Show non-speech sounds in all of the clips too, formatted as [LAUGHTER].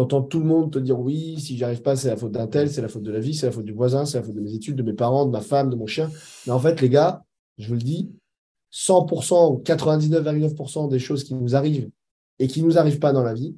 entends tout le monde te dire oui, si j'arrive pas, c'est la faute d'un tel, c'est la faute de la vie, c'est la faute du voisin, c'est la faute de mes études, de mes parents, de ma femme, de mon chien. Mais en fait, les gars, je vous le dis, 100% ou 99,9% des choses qui nous arrivent et qui ne nous arrivent pas dans la vie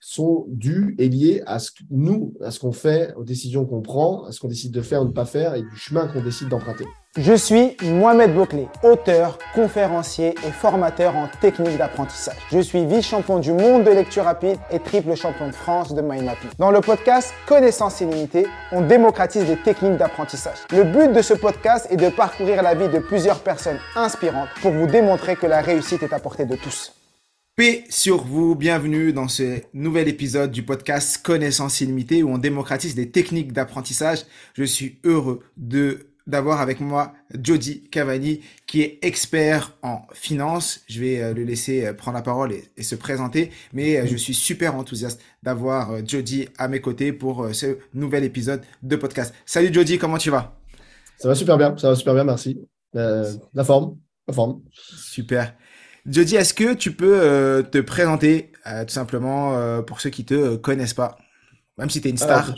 sont dues et liées à ce que nous, à ce qu'on fait, aux décisions qu'on prend, à ce qu'on décide de faire ou de ne pas faire et du chemin qu'on décide d'emprunter. Je suis Mohamed Bouclé, auteur, conférencier et formateur en technique d'apprentissage. Je suis vice-champion du monde de lecture rapide et triple champion de France de mind mapping. Dans le podcast Connaissance illimitée, on démocratise les techniques d'apprentissage. Le but de ce podcast est de parcourir la vie de plusieurs personnes inspirantes pour vous démontrer que la réussite est à portée de tous. Paix sur vous, bienvenue dans ce nouvel épisode du podcast Connaissance illimitée où on démocratise des techniques d'apprentissage. Je suis heureux de d'avoir avec moi Jody Cavani, qui est expert en finance. Je vais euh, le laisser euh, prendre la parole et, se présenter, mais euh, je suis super enthousiaste d'avoir Jody à mes côtés pour ce nouvel épisode de podcast. Salut Jody, comment tu vas? Ça va super bien, ça va super bien, merci. la forme, la forme. Super. Jody, est-ce que tu peux te présenter tout simplement pour ceux qui te connaissent pas, même si tu es une star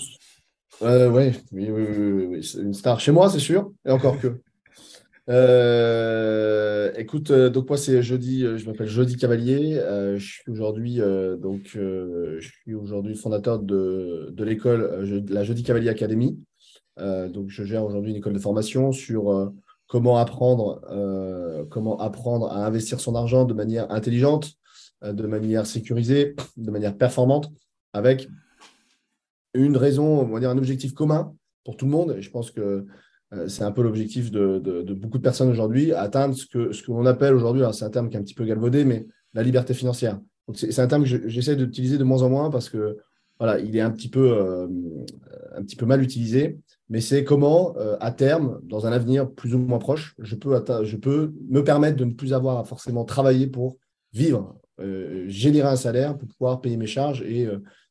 euh, ouais, oui, oui, oui, oui, une star chez moi, c'est sûr, et encore que. [LAUGHS] Euh, écoute, euh, donc moi c'est jeudi, je m'appelle Jeudi Cavalier. je suis aujourd'hui donc je suis aujourd'hui fondateur de, de l'école la Jeudi Cavalier Academy. donc je gère aujourd'hui une école de formation sur comment apprendre comment apprendre à investir son argent de manière intelligente, de manière sécurisée, de manière performante, avec une raison, on va dire un objectif commun pour tout le monde. Je pense que euh, c'est un peu l'objectif de, beaucoup de personnes aujourd'hui, atteindre ce que ce qu'on appelle aujourd'hui, c'est un terme qui est un petit peu galvaudé, mais la liberté financière. C'est un terme que j'essaie d'utiliser de moins en moins parce que voilà, il est un petit peu, euh, un petit peu mal utilisé. Mais c'est comment, euh, à terme, dans un avenir plus ou moins proche, je peux, je peux me permettre de ne plus avoir à forcément travailler pour vivre, générer un salaire pour pouvoir payer mes charges et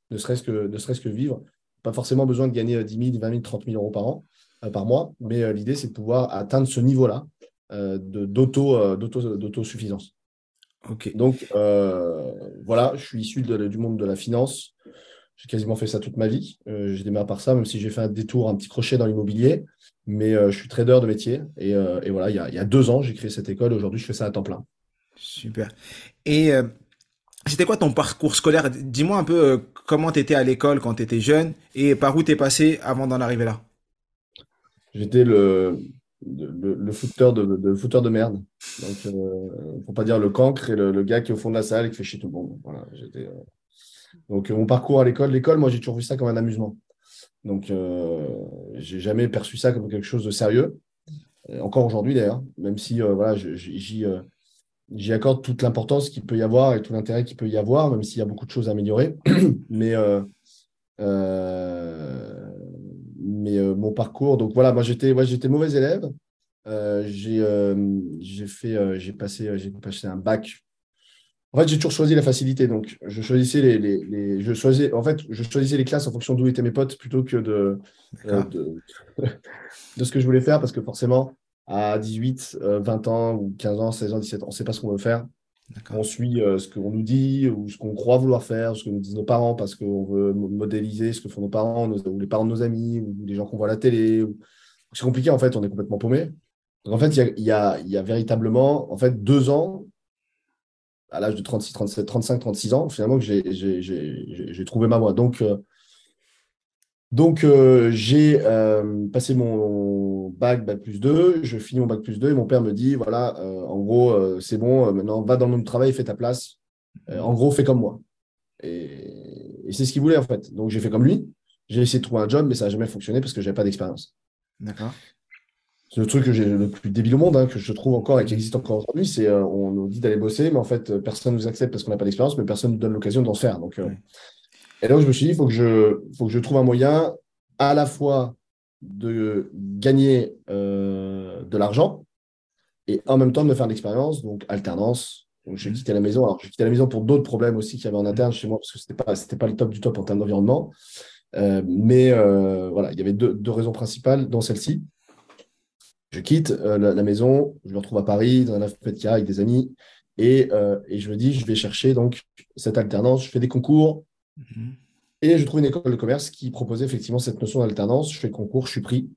ne serait-ce que, ne serait que vivre. Pas forcément besoin de gagner 10 000, 20 000, 30 000 euros par an, euh, par mois, mais euh, l'idée, c'est de pouvoir atteindre ce niveau-là euh, d'autosuffisance. Donc, voilà, je suis issu du monde de la finance. J'ai quasiment fait ça toute ma vie. j'ai démarré par ça, même si j'ai fait un détour, un petit crochet dans l'immobilier. Mais je suis trader de métier. Et, voilà, il y, a, il y, a, deux ans, j'ai créé cette école. Aujourd'hui, je fais ça à temps plein. Super. Et c'était quoi ton parcours scolaire? Dis-moi un peu euh, comment tu étais à l'école quand tu étais jeune et par où tu es passé avant d'en arriver là? J'étais le, le, footeur, de, de, footeur de merde. Donc, euh, pour pas dire le cancre et le, gars qui est au fond de la salle et qui fait chier tout le monde. Voilà, euh, Donc, mon parcours à l'école, l'école, moi, j'ai toujours vu ça comme un amusement. Donc, euh, j'ai jamais perçu ça comme quelque chose de sérieux. Encore aujourd'hui, d'ailleurs, même si voilà, j'y accorde toute l'importance qu'il peut y avoir et tout l'intérêt qu'il peut y avoir, même s'il y a beaucoup de choses à améliorer. [CLEARS THROAT] mais euh, euh, mais euh, mon parcours, donc voilà, moi j'étais mauvais élève. j'ai fait j'ai passé j'ai passé un bac. En fait, j'ai toujours choisi la facilité. Donc, je choisissais les, les, les, je choisissais, en fait, je choisissais les classes en fonction d'où étaient mes potes plutôt que de, de, [LAUGHS] de, ce que je voulais faire parce que forcément, à 18, 20 euh, ans ou 15 ans, 16 ans, 17 ans, on ne sait pas ce qu'on veut faire. On suit euh, ce qu'on nous dit ou ce qu'on croit vouloir faire, ce que nous disent nos parents parce qu'on veut modéliser ce que font nos parents ou les parents de nos amis ou les gens qu'on voit à la télé. C'est compliqué en fait, on est complètement paumé. Donc en fait, il y a, y a, véritablement en fait, deux ans, à l'âge de 36, 37, 35, 36 ans, finalement, que j'ai trouvé ma voie. Donc, euh, donc, euh, j'ai euh, passé mon bac, bac plus 2, je finis mon bac plus 2 et mon père me dit, voilà, en gros, c'est bon, maintenant va dans le monde du travail, fais ta place. en gros, fais comme moi. Et, c'est ce qu'il voulait en fait. Donc, j'ai fait comme lui. J'ai essayé de trouver un job, mais ça n'a jamais fonctionné parce que je n'avais pas d'expérience. D'accord. C'est le truc que j'ai le plus débile au monde, hein, que je trouve encore et qui existe encore aujourd'hui, c'est on nous dit d'aller bosser, mais en fait, personne ne nous accepte parce qu'on n'a pas d'expérience, mais personne ne nous donne l'occasion d'en faire. Donc, et donc, je me suis dit, il faut, que je, faut que je trouve un moyen à la fois de gagner euh, de l'argent et en même temps de me faire de l'expérience, donc alternance. Donc, j'ai quitté la maison. Alors, j'ai quitté la maison pour d'autres problèmes aussi qu'il y avait en interne chez moi, parce que ce n'était pas, pas le top du top en termes d'environnement. Euh, mais euh, voilà, il y avait deux, deux raisons principales, dans celle-ci. Je quitte la, maison, je me retrouve à Paris, dans un affaire avec des amis, et, et, je me dis, je vais chercher donc cette alternance. Je fais des concours, Mhm. Et je trouve une école de commerce qui proposait effectivement cette notion d'alternance. Je fais le concours, je suis pris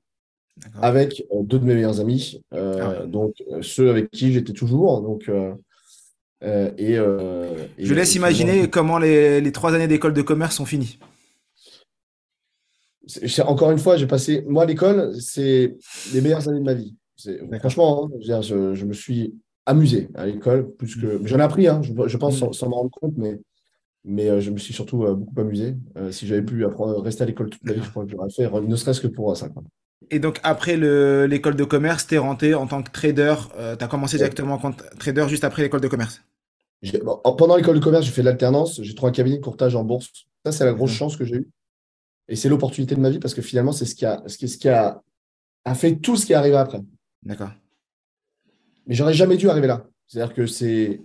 avec euh, deux de mes meilleurs amis, euh, ah donc euh, ceux avec qui j'étais toujours. Donc, et, je laisse imaginer comment les, les, trois années d'école de commerce sont finies. Encore une fois, j'ai passé. Moi, l'école, c'est les meilleures années de ma vie. Franchement, hein, je, je, me suis amusé à l'école, plus que. Mmh. J'en ai appris, hein, je, je, pense, mmh. sans, m'en rendre compte, mais mais euh, je me suis surtout euh, beaucoup amusé. Euh, si j'avais pu apprendre, rester à l'école toute ma vie, je crois que j'aurais fait, ne serait-ce que pour ça. Et donc, après l'école de commerce, tu es rentré en tant que trader. tu as commencé directement en tant que trader juste après l'école de commerce? Pendant l'école de commerce, j'ai fait de l'alternance. J'ai trouvé un cabinet de courtage en bourse. Ça, c'est la grosse chance que j'ai eue. Et c'est l'opportunité de ma vie parce que finalement, c'est ce qui, a, ce qui, ce qui a, a fait tout ce qui est arrivé après. D'accord. Mais j'aurais jamais dû arriver là. C'est-à-dire que c'est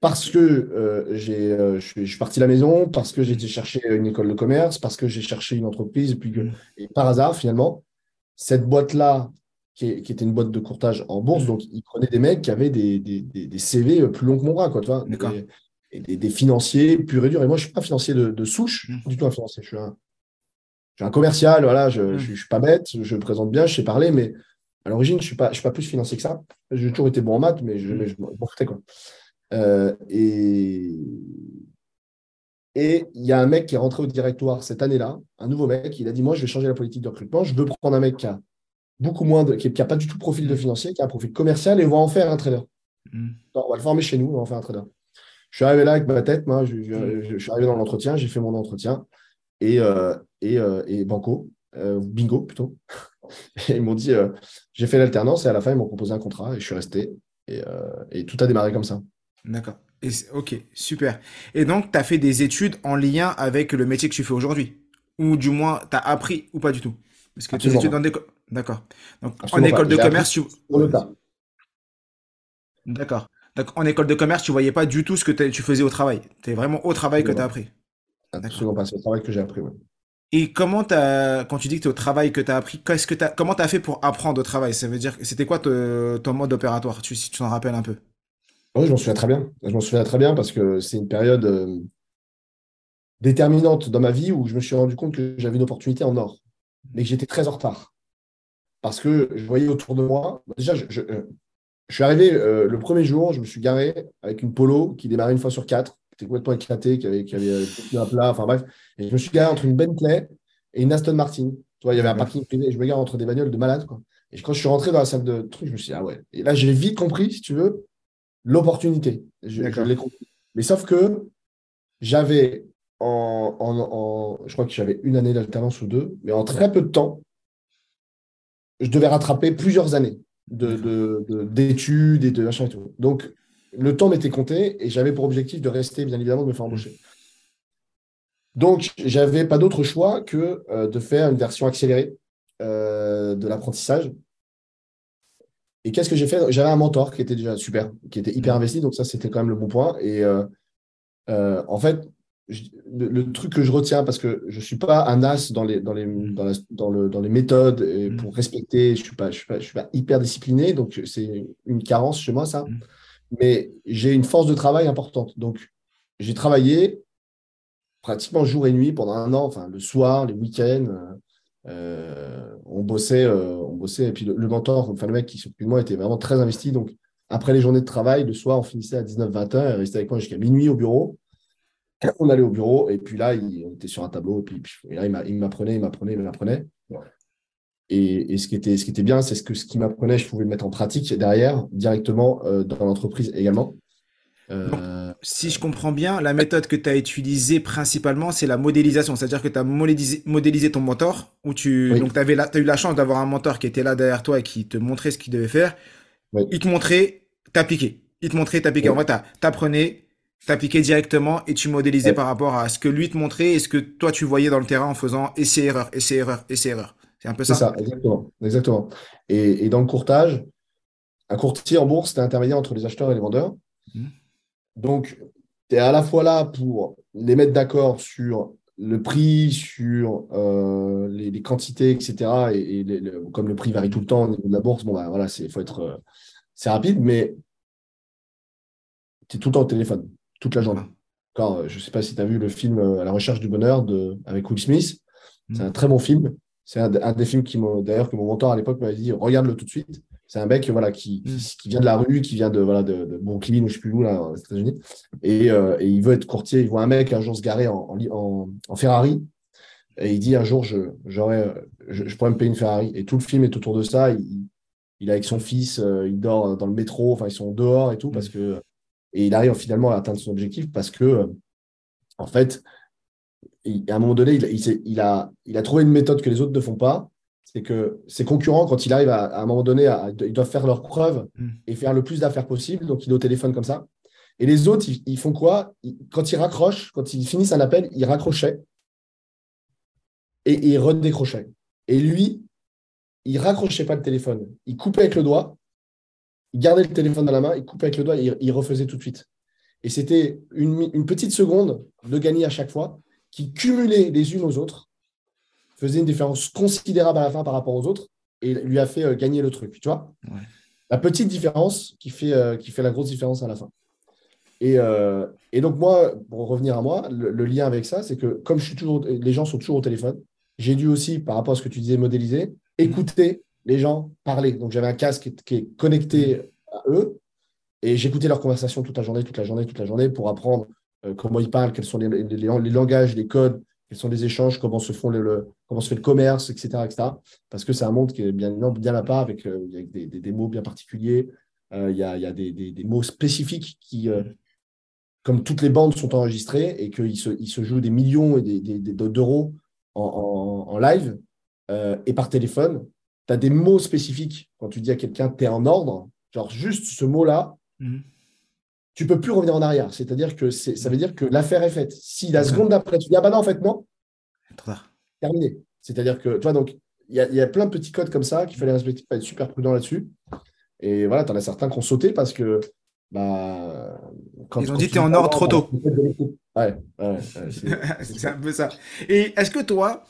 parce que euh, j'ai, euh, je, suis, parti de la maison, parce que j'ai été chercher une école de commerce, parce que j'ai cherché une entreprise, et, puis que, mm. et par hasard, finalement, cette boîte-là, qui, était une boîte de courtage en bourse, mm. donc ils prenaient des mecs qui avaient des, des, des, CV plus longs que mon bras, quoi, tu vois, des, des, financiers purs et durs. Et moi, je ne suis pas financier de, souche, mm. du tout un financier. Je suis un, suis un commercial, voilà, je ne suis pas bête, je me présente bien, je sais parler, mais à l'origine, je ne suis, pas, je suis pas plus financier que ça. J'ai toujours été bon en maths, mais je, mais je m'en foutais, quoi. Euh, et et il y a un mec qui est rentré au directoire cette année-là, un nouveau mec, il a dit Moi, je vais changer la politique de recrutement, je veux prendre un mec qui a beaucoup moins de, qui n'a pas du tout profil de financier, qui a un profil commercial et on va en faire un trader. Mm. on va le former chez nous, on va en faire un trader. Je suis arrivé là avec ma tête, moi, je, je, suis arrivé dans l'entretien, j'ai fait mon entretien et, euh, et, euh, et, Banco, bingo plutôt. et ils m'ont dit J'ai fait l'alternance et à la fin, ils m'ont proposé un contrat et je suis resté. Et, et tout a démarré comme ça. D'accord. ok, super. Et donc, tu as fait des études en lien avec le métier que tu fais aujourd'hui? Ou du moins, tu as appris ou pas du tout? Parce que tes études en D'accord. Donc, en école de commerce, tu. D'accord. Donc, en école de commerce, tu voyais pas du tout ce que tu faisais au travail. Tu es vraiment au travail que tu as appris. Absolument pas. C'est au travail que j'ai appris, oui. Et comment as, quand tu dis que tu es au travail que tu as appris, comment tu as fait pour apprendre au travail? Ça veut dire, c'était quoi ton mode opératoire, tu, si tu t'en rappelles un peu? Oui, je m'en souviens très bien. Je m'en souviens très bien parce que c'est une période euh, déterminante dans ma vie où je me suis rendu compte que j'avais une opportunité en or, mais que j'étais très en retard. Parce que je voyais autour de moi, déjà, je, euh, suis arrivé euh, le premier jour, je me suis garé avec une polo qui démarrait une fois sur quatre, qui était complètement éclatée, qui avait, qui avait un plat, enfin bref. Et je me suis garé entre une Bentley et une Aston Martin. Tu vois, il y avait un parking privé, je me gare entre des bagnoles de malades. Quoi. Et quand je suis rentré dans la salle de truc, je me suis dit, ah ouais. Et là, j'ai vite compris, si tu veux, l'opportunité. Je, l'ai compris. Mais sauf que j'avais en, je crois que j'avais une année d'alternance ou deux, mais en très peu de temps, je devais rattraper plusieurs années d'études de, et de machin et tout. Donc, le temps m'était compté et j'avais pour objectif de rester, bien évidemment, de me faire embaucher. Donc, j'avais pas d'autre choix que euh, de faire une version accélérée euh, de l'apprentissage et qu'est-ce que j'ai fait? J'avais un mentor qui était déjà super, qui était hyper mm. investi, donc ça, c'était quand même le bon point. Et euh, en fait, le, truc que je retiens, parce que je ne suis pas un as dans les, dans les, mm. dans, le, dans les méthodes et mm. pour respecter, je ne suis, pas, je suis, pas, je suis pas hyper discipliné, donc c'est une carence chez moi, ça. Mais j'ai une force de travail importante. Donc, j'ai travaillé pratiquement jour et nuit pendant un an, enfin le soir, les week-ends. Euh, euh, on bossait, euh, on bossait. Et puis le, mentor, enfin le mec qui s'occupait de moi, était vraiment très investi. Donc après les journées de travail, le soir, on finissait à 19-20 heures. Il restait avec moi jusqu'à minuit au bureau. On allait au bureau et puis là, il, on était sur un tableau. Et, puis, là, il m'apprenait, il m'apprenait, il m'apprenait. Et, ce, qui était, ce qui était bien, c'est ce que ce qu'il m'apprenait, je pouvais le mettre en pratique derrière, directement euh, dans l'entreprise également. Euh, si je comprends bien, la méthode que tu as utilisée principalement, c'est la modélisation. C'est-à-dire que tu as modélisé, ton mentor, où tu donc avais as eu la chance d'avoir un mentor qui était là derrière toi et qui te montrait ce qu'il devait faire. Il te montrait, t'appliquais. Il te montrait, t'appliquais. En fait, t'apprenais, t'appliquais directement et tu modélisais par rapport à ce que lui te montrait et ce que toi tu voyais dans le terrain en faisant essai-erreur, essai-erreur, essai-erreur. C'est un peu ça. C'est ça, exactement. exactement. Et, dans le courtage, un courtier en bourse, c'est intermédiaire entre les acheteurs et les vendeurs. Mmh. Donc, tu es à la fois là pour les mettre d'accord sur le prix, sur euh, les, quantités, etc. Et, comme le prix varie tout le temps au niveau de la bourse, bon, bah, voilà, il faut être. Euh, c'est rapide, mais tu es tout le temps au téléphone, toute la journée. quand, je ne sais pas si tu as vu le film À la recherche du bonheur de, avec Will Smith. C'est un très bon film. C'est un, des films qui d'ailleurs que mon mentor à l'époque m'avait dit regarde-le tout de suite. C'est un mec voilà, qui, qui, vient de la rue, qui vient de, voilà, de, de Brooklyn ou je ne sais plus où, là, aux États-Unis. Et, et, il veut être courtier. Il voit un mec un jour se garer en, en, en Ferrari. Et il dit un jour, je, je, je, pourrais me payer une Ferrari. Et tout le film est autour de ça. Il, il est avec son fils, euh, il dort dans le métro, enfin, ils sont dehors et tout, parce mm. que. Et il arrive finalement à atteindre son objectif parce que, euh, en fait, à un moment donné, il, il, a, il a trouvé une méthode que les autres ne font pas. C'est que ses concurrents, quand il arrive à, un moment donné, ils doivent faire leurs preuves mm. et faire le plus d'affaires possible. Donc, il est au téléphone comme ça. Et les autres, ils, font quoi? Quand ils raccrochent, quand ils finissent un appel, ils raccrochaient et, et ils redécrochaient. Et lui, il raccrochait pas le téléphone. Il coupait avec le doigt, il gardait le téléphone dans la main, il coupait avec le doigt et il, refaisait tout de suite. Et c'était une, petite seconde de gagner à chaque fois qui cumulait les unes aux autres, faisait une différence considérable à la fin par rapport aux autres et lui a fait euh, gagner le truc. Tu vois La petite différence qui fait, euh, qui fait la grosse différence à la fin. Et, euh, donc, moi, pour revenir à moi, le, le lien avec ça, c'est que comme je suis toujours, les gens sont toujours au téléphone, j'ai dû aussi, par rapport à ce que tu disais, modéliser, écouter les gens parler. Donc j'avais un casque qui est connecté à eux et j'écoutais leurs conversations toute la journée, toute la journée, toute la journée pour apprendre comment ils parlent, quels sont les, langages, les codes, quels sont les échanges, comment se, font le, comment fait le commerce, etc. etc. parce que c'est un monde qui est bien, bien à part avec, euh, des, mots bien particuliers. Euh, il y, a, des, mots spécifiques qui, comme toutes les bandes sont enregistrées et qu'ils se, se jouent des millions d'euros en, live, euh, et par téléphone, tu as des mots spécifiques. Quand tu dis à quelqu'un, tu es en ordre, genre juste ce mot-là, mhm. Tu peux plus revenir en arrière. C'est-à-dire que ça veut dire que l'affaire est faite. Si la seconde d'après, tu dis, ah bah non, en fait, non, terminé. C'est-à-dire que, tu vois, donc, il y, a plein de petits codes comme ça qu'il fallait respecter, être super prudent là-dessus. Et voilà, tu en as certains qui ont sauté parce que. Bah, quand, Ils ont dit que tu es en ordre trop tôt. Ouais, ouais, [LAUGHS] c'est un peu ça. Et est-ce que toi,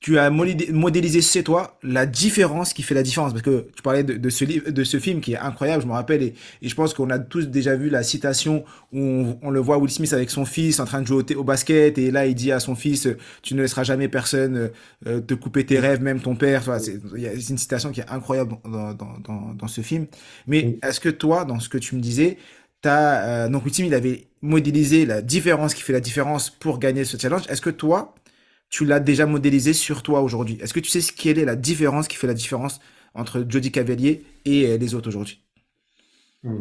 tu as modélisé chez toi la différence qui fait la différence. Parce que tu parlais de, ce livre de ce film qui est incroyable je me rappelle et, je pense qu'on a tous déjà vu la citation où on, le voit Will Smith avec son fils en train de jouer au, basket et là il dit à son fils tu ne laisseras jamais personne euh, te couper tes rêves même ton père c'est une citation qui est incroyable dans, dans, dans, ce film. Mais est-ce que toi dans ce que tu me disais as, euh, donc Will Smith il avait modélisé la différence qui fait la différence pour gagner ce challenge. Est-ce que toi tu l'as déjà modélisé sur toi aujourd'hui. Est-ce que tu sais ce quelle est la différence qui fait la différence entre Jody Cavalier et euh, les autres aujourd'hui? Hmm.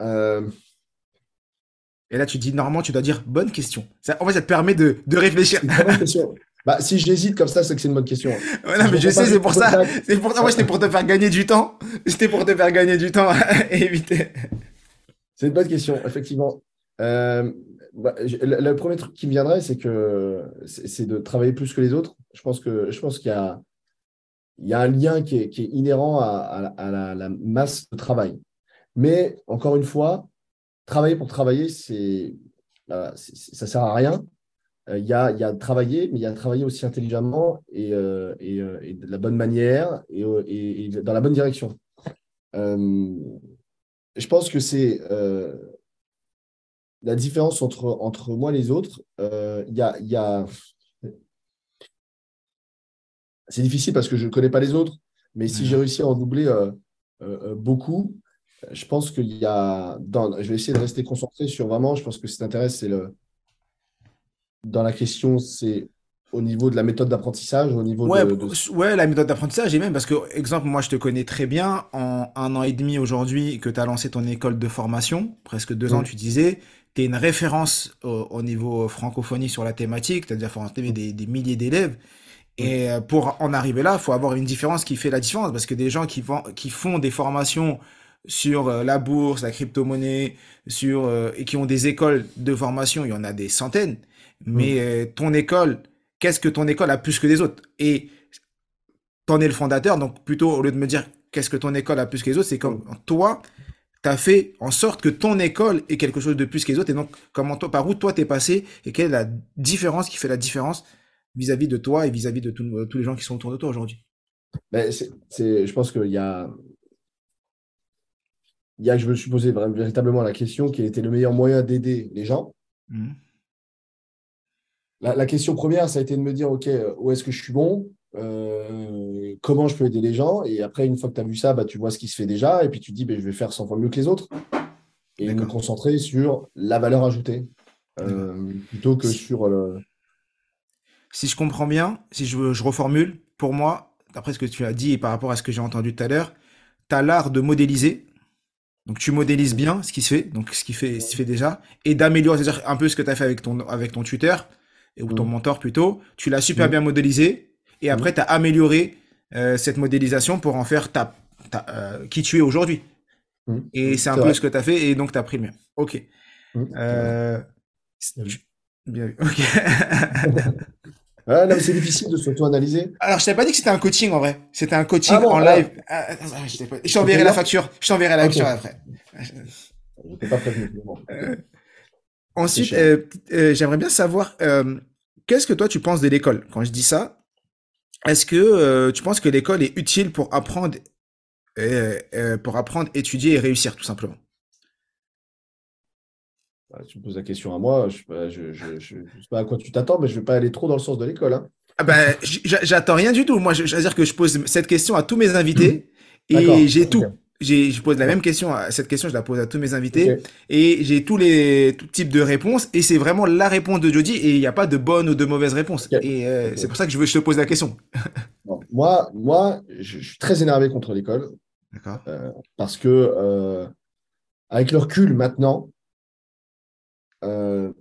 euh. Et là, tu dis, normalement, tu dois dire bonne question. Ça, en fait, ça te permet de, réfléchir. Bah, si j'hésite comme ça, c'est que c'est une bonne question. non, mais je, sais, c'est pour ça. C'est pour ça. Moi, c'était pour te faire gagner du temps. C'était pour te faire gagner du temps et [LAUGHS] éviter. C'est une bonne question, effectivement. Euh, bah, le, premier truc qui me viendrait, c'est que c'est de travailler plus que les autres. Je pense que je pense qu'il y a il y a un lien qui est, inhérent à, la, masse de travail. Mais encore une fois, travailler pour travailler, c'est bah, ça sert à rien. Euh, il y, a, y a travailler, mais il y a travailler aussi intelligemment et, euh, euh, et, de la bonne manière et, dans la bonne direction. je pense que c'est la différence entre, entre moi et les autres, euh, il y a, y a... C'est difficile parce que je ne connais pas les autres, mais si j'ai réussi à en doubler euh, euh, beaucoup, je pense qu'il y a. Dans... Je vais essayer de rester concentré sur vraiment, je pense que ce qui t'intéresse, c'est le. Dans la question, c'est au niveau de la méthode d'apprentissage, au niveau ouais, de, ouais, la méthode d'apprentissage, et même parce que, exemple, moi je te connais très bien, en un an et demi aujourd'hui que tu as lancé ton école de formation, presque deux ans tu disais, tu es une référence au, niveau francophonie sur la thématique, c'est-à-dire faut des, des milliers d'élèves. Et euh, pour en arriver là, il faut avoir une différence qui fait la différence, parce que des gens qui, vont, qui font des formations sur euh, la bourse, la crypto-monnaie, sur euh, et qui ont des écoles de formation, il y en a des centaines. Mais ton école, qu'est-ce que ton école a plus que les autres? Et t'en es le fondateur, donc plutôt au lieu de me dire qu'est-ce que ton école a plus que les autres, c'est comme toi, tu as fait en sorte que ton école ait quelque chose de plus que les autres. Et donc, comment toi, par où toi t'es passé et quelle est la différence qui fait la différence vis-à-vis de toi et vis-à-vis de tous les gens qui sont autour de toi aujourd'hui? Ben, c'est, Je pense qu'il y a. il y a que je me suis posé véritablement la question quel était le meilleur moyen d'aider les gens. Mmh. La, question première, ça a été de me dire, OK, où est-ce que je suis bon? Euh, Comment je peux aider les gens? Et après, une fois que tu as vu ça, bah, tu vois ce qui se fait déjà, et puis tu te dis, bah, je vais faire 100 fois mieux que les autres. Et me concentrer sur la valeur ajoutée, euh, plutôt que sur... le Si je comprends bien, si je, je reformule, pour moi, d'après ce que tu as dit et par rapport à ce que j'ai entendu tout à l'heure, tu as l'art de modéliser. Donc tu modélises bien ce qui se fait, donc ce qui fait, ce qui fait déjà, et d'améliorer, c'est-à-dire un peu ce que tu as fait avec ton, avec ton tuteur, ou ton mm. mentor plutôt, tu l'as super mm. bien modélisé, et après mm. tu as amélioré euh, cette modélisation pour en faire ta, euh, qui tu es aujourd'hui. Et c'est un peu ce que tu as fait, et donc tu as pris le mien. Ok. Euh, bien vu. Ok. [LAUGHS] c'est difficile de s'auto-analyser. Alors, je t'avais pas dit que c'était un coaching en vrai. C'était un coaching ah en live. Ah, je t'enverrai la facture. Je t'enverrai la facture après. Je pas prévenu. Euh, ensuite, euh, euh, j'aimerais bien savoir qu'est-ce que toi tu penses de l'école? Quand je dis ça. Est-ce que tu penses que l'école est utile pour apprendre, pour apprendre, étudier et réussir tout simplement? Bah, tu me poses la question à moi, je ne sais pas à quoi tu t'attends, mais je ne vais pas aller trop dans le sens de l'école. Hein. Ah ben, j'attends rien du tout. Moi, je, veux dire que je pose cette question à tous mes invités et j'ai tout. Je pose la même question, cette question, je la pose à tous mes invités et j'ai tous les types de réponses et c'est vraiment la réponse de Jody et il n'y a pas de bonne ou de mauvaise réponse. Et euh, c'est pour ça que je, veux, je te pose la question. [LAUGHS] moi, moi, je, suis très énervé contre l'école. Euh, parce que, euh, avec le recul maintenant, euh,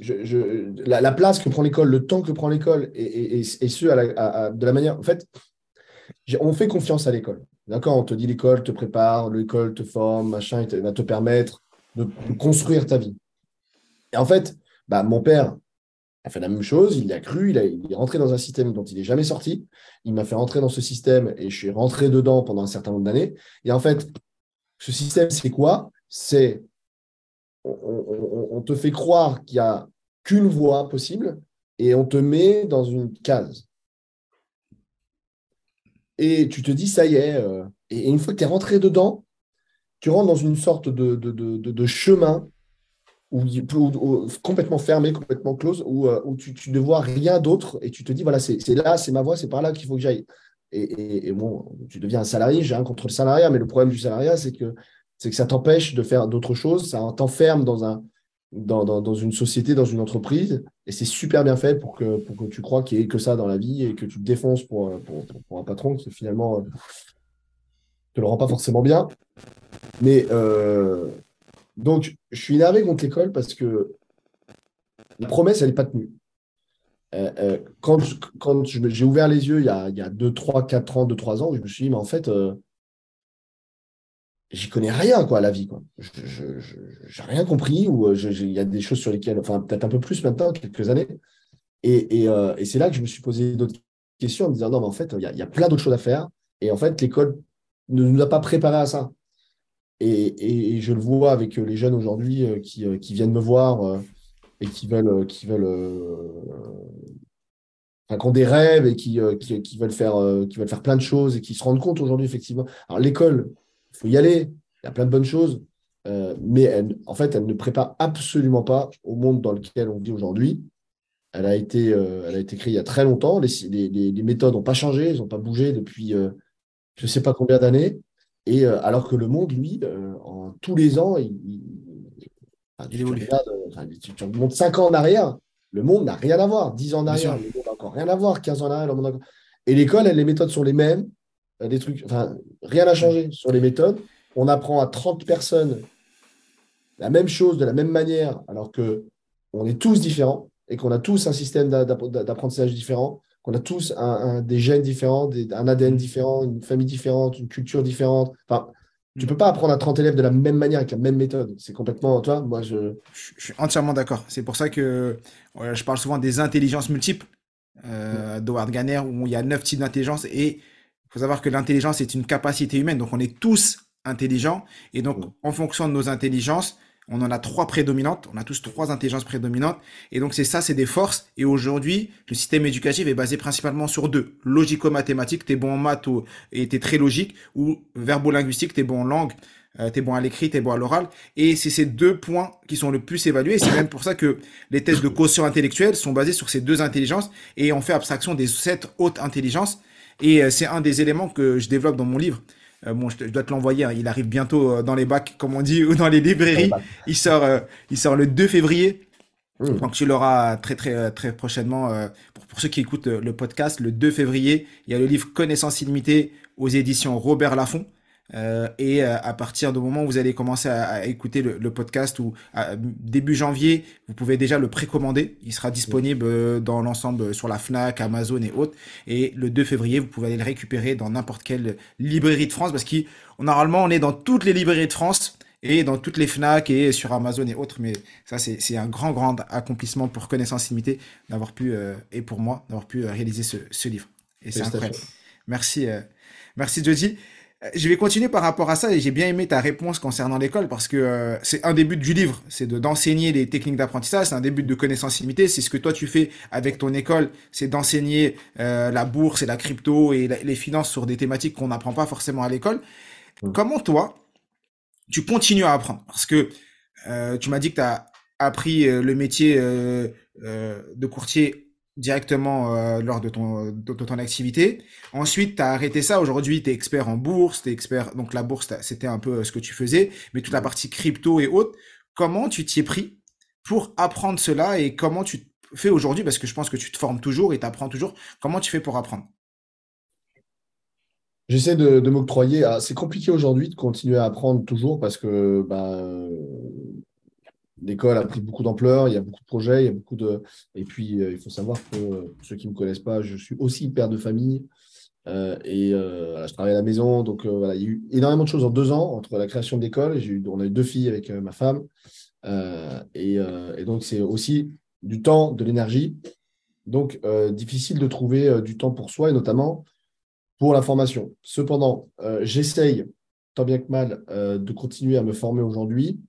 je, la, place que prend l'école, le temps que prend l'école, et, et, ce, à de la manière. En fait, on fait confiance à l'école. D'accord On te dit l'école te prépare, l'école te forme, machin, va te permettre de, construire ta vie. Et en fait, bah, mon père a fait la même chose, il a cru, il, il est rentré dans un système dont il n'est jamais sorti. Il m'a fait rentrer dans ce système et je suis rentré dedans pendant un certain nombre d'années. Et en fait, ce système, c'est quoi? C'est on, te fait croire qu'il n'y a qu'une voie possible et on te met dans une case. Et tu te dis, ça y est. Euh, et une fois que tu es rentré dedans, tu rentres dans une sorte de, chemin où, complètement fermé, complètement close, où, euh, tu, ne vois rien d'autre et tu te dis, voilà, c'est là, c'est ma voie, c'est par là qu'il faut que j'aille. Et, bon, tu deviens un salarié, j'ai rien contre le salariat, mais le problème du salariat, c'est que c'est que ça t'empêche de faire d'autres choses, ça t'enferme dans, un, dans, dans, une société, dans une entreprise, et c'est super bien fait pour que, pour que tu crois qu'il n'y ait que ça dans la vie et que tu te défonces pour, pour, pour un patron qui finalement ne euh, te le rend pas forcément bien. Mais euh, donc, je suis énervé contre l'école parce que la promesse, elle n'est pas tenue. Euh, quand quand j'ai ouvert les yeux il y a, il y a 2, 3, 4 ans, 2, 3 ans, je me suis dit, mais en fait, j'y connais rien quoi à la vie quoi. Je n'ai rien compris ou euh, il y a des choses sur lesquelles, enfin peut-être un peu plus maintenant, quelques années. Et, euh, et, c'est là que je me suis posé d'autres questions en me disant non mais en fait il y a, plein d'autres choses à faire et en fait l'école ne nous a pas préparé à ça. Et, et, je le vois avec les jeunes aujourd'hui euh, qui, qui, viennent me voir et qui veulent, qui veulent enfin, qui ont des rêves et qui, qui, veulent faire, qui veulent faire plein de choses et qui se rendent compte aujourd'hui effectivement. Alors l'école il faut y aller, il y a plein de bonnes choses, euh, mais en fait, elle ne prépare absolument pas au monde dans lequel on vit aujourd'hui. Elle a été, euh, elle a été créée il y a très longtemps. Les, les, méthodes n'ont pas changé, elles n'ont pas bougé depuis euh, je ne sais pas combien d'années. Et alors que le monde, lui, en tous les ans, il, tu, tu, remontes 5 ans en arrière, le monde n'a rien à voir. 10 ans en arrière, le monde n'a encore rien à voir. 15 ans en arrière, le monde Et l'école, les méthodes sont les mêmes. Des trucs, enfin, rien n'a changé sur les méthodes. On apprend à 30 personnes la même chose de la même manière, alors que on est tous différents et qu'on a tous un système d'apprentissage différent, qu'on a tous un, des gènes différents, un ADN différent, une famille différente, une culture différente. Enfin, tu peux pas apprendre à 30 élèves de la même manière, avec la même méthode. C'est complètement, toi, moi, je... Je suis entièrement d'accord. C'est pour ça que je parle souvent des intelligences multiples euh, d'Howard Ganner, où il y a neuf types d'intelligence et faut savoir que l'intelligence est une capacité humaine, donc on est tous intelligents, et donc en fonction de nos intelligences, on en a trois prédominantes, on a tous trois intelligences prédominantes, et donc c'est ça, c'est des forces, et aujourd'hui, le système éducatif est basé principalement sur deux, logico-mathématique, t'es bon en maths ou, et t'es très logique, ou verbo-linguistique, t'es bon en langue, euh, t'es bon à l'écrit, t'es bon à l'oral, et c'est ces deux points qui sont le plus évalués, c'est même pour ça que les tests de quotient intellectuel sont basés sur ces deux intelligences, et on fait abstraction des sept hautes intelligences, et euh, c'est un des éléments que je développe dans mon livre, euh, bon, je, dois te l'envoyer. Hein. Il arrive bientôt euh, dans les bacs, comme on dit, [LAUGHS] ou dans les librairies. Il sort, il sort le 2 février. Mmh. Donc tu l'auras très très très prochainement. pour, pour, ceux qui écoutent le podcast, le 2 février, il y a le livre Connaissance illimitée aux éditions Robert Laffont. Euh, et euh, à partir du moment où vous allez commencer à, écouter le, podcast ou début janvier, vous pouvez déjà le précommander. Il sera disponible euh, dans l'ensemble sur la Fnac, Amazon et autres. Et le 2 février, vous pouvez aller le récupérer dans n'importe quelle librairie de France parce que normalement on est dans toutes les librairies de France et dans toutes les Fnac et sur Amazon et autres. Mais ça, c'est un grand, grand accomplissement pour Connaissance Limitée d'avoir pu, et pour moi, d'avoir pu réaliser ce, ce livre. Et c'est incroyable. Merci, merci Jody. Euh, je vais continuer par rapport à ça et j'ai bien aimé ta réponse concernant l'école parce que euh, c'est un des buts du livre, c'est de d'enseigner les techniques d'apprentissage, c'est un des buts de connaissance limitée, c'est ce que toi tu fais avec ton école, c'est d'enseigner euh, la bourse et la crypto et les finances sur des thématiques qu'on n'apprend pas forcément à l'école. Mmh. Comment toi, tu continues à apprendre? Parce que tu m'as dit que tu as appris le métier de courtier directement euh, lors de ton, de, ton activité. Ensuite, tu as arrêté ça. Aujourd'hui, tu es expert en bourse, tu es expert. Donc, la bourse, c'était un peu euh, ce que tu faisais, mais toute la partie crypto et autres. Comment tu t'y es pris pour apprendre cela et comment tu fais aujourd'hui? Parce que je pense que tu te formes toujours et tu apprends toujours. Comment tu fais pour apprendre? J'essaie de, de m'octroyer. Ah, c'est compliqué aujourd'hui de continuer à apprendre toujours parce que bah, l'école a pris beaucoup d'ampleur, il y a beaucoup de projets, il y a beaucoup de. Et puis, euh, il faut savoir que pour ceux qui ne me connaissent pas, je suis aussi père de famille. Euh, et euh, je travaille à la maison. Donc, voilà, il y a eu énormément de choses en deux ans entre la création de l'école. On a eu deux filles avec ma femme. Et, donc, c'est aussi du temps, de l'énergie. Donc, difficile de trouver du temps pour soi et notamment pour la formation. Cependant, j'essaye, tant bien que mal, de continuer à me former aujourd'hui.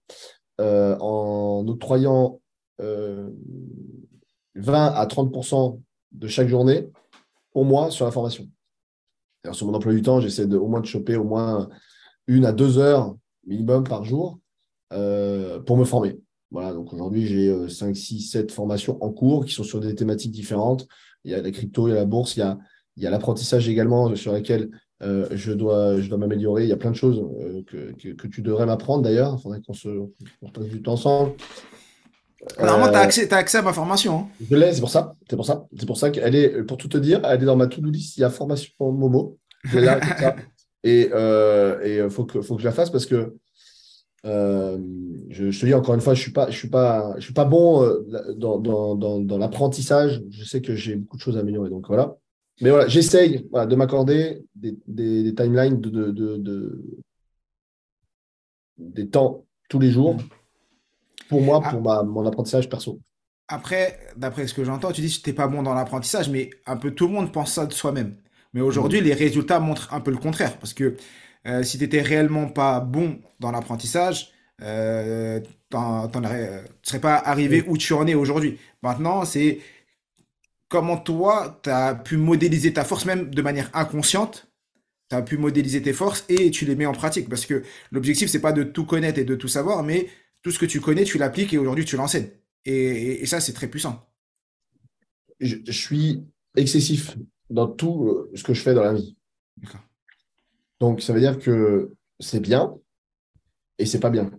Euh, en octroyant 20 euh, à 30% de chaque journée au mois sur la formation. Sur mon emploi du temps, j'essaie au moins de choper au moins une à deux heures minimum par jour euh, pour me former. Voilà, donc aujourd'hui, j'ai 5, 6, 7 formations en cours qui sont sur des thématiques différentes. Il y a la crypto, il y a la bourse, il y a, il y a l'apprentissage également sur laquelle euh, je dois, je dois m'améliorer. Il y a plein de choses euh, que, que, tu devrais m'apprendre d'ailleurs. Il faudrait qu'on se passe du temps ensemble. Normalement, tu as, accès, as accès à ma formation. Hein. Je l'ai, c'est pour ça. C'est pour ça. C'est pour ça qu'elle est, pour tout te dire, elle est dans ma to-do list. Il y a formation Momo. Je là, ça. [LAUGHS] Et il euh, faut, que, faut que je la fasse parce que je, je, te dis encore une fois, je ne suis, pas, je suis, pas, je suis pas bon dans, dans, dans, dans l'apprentissage. Je sais que j'ai beaucoup de choses à améliorer. Donc voilà. Mais voilà, j'essaye de m'accorder des, timelines de, des temps tous les jours pour moi, pour ma, mon apprentissage perso. Après, d'après ce que j'entends, tu dis que tu n'es pas bon dans l'apprentissage, mais un peu tout le monde pense ça de soi-même. Mais aujourd'hui, les résultats montrent un peu le contraire. Parce que euh, si tu n'étais réellement pas bon dans l'apprentissage, euh, tu ne serais pas arrivé où tu en es aujourd'hui. Maintenant, c'est comment toi, tu as pu modéliser ta force, même de manière inconsciente, tu as pu modéliser tes forces et tu les mets en pratique. Parce que l'objectif, c'est pas de tout connaître et de tout savoir, mais tout ce que tu connais, tu l'appliques et aujourd'hui, tu l'enseignes. Et, ça, c'est très puissant. Je, suis excessif dans tout euh, ce que je fais dans la vie. Donc, ça veut dire que c'est bien et c'est pas bien.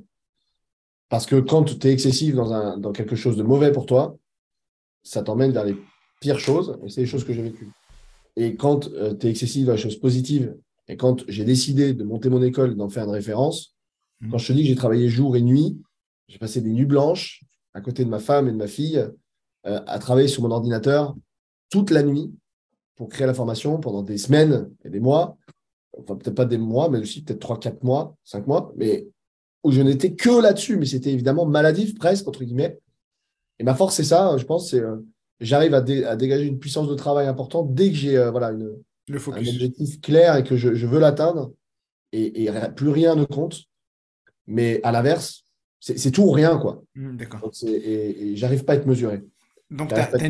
Parce que quand tu es excessif dans, un, dans quelque chose de mauvais pour toi, ça t'emmène vers les pire chose, et c'est les choses que j'ai vécues. Et quand euh, tu es excessif dans les choses positives, et quand j'ai décidé de monter mon école, d'en faire une référence, mmh. quand je te dis que j'ai travaillé jour et nuit, j'ai passé des nuits blanches à côté de ma femme et de ma fille, euh, à travailler sur mon ordinateur toute la nuit pour créer la formation pendant des semaines et des mois, enfin peut-être pas des mois, mais aussi peut-être 3, 4 mois, 5 mois, mais où je n'étais que là-dessus, mais c'était évidemment maladif presque, entre guillemets. Et ma force, c'est ça, je pense, c'est euh, j'arrive à, dégager une puissance de travail importante dès que j'ai euh, voilà, une, un objectif clair et que je, veux l'atteindre. Et, plus rien ne compte. Mais à l'inverse, c'est tout ou rien, quoi. Hmm, D'accord. Et, et j'arrive pas à être mesuré. Donc, tu as,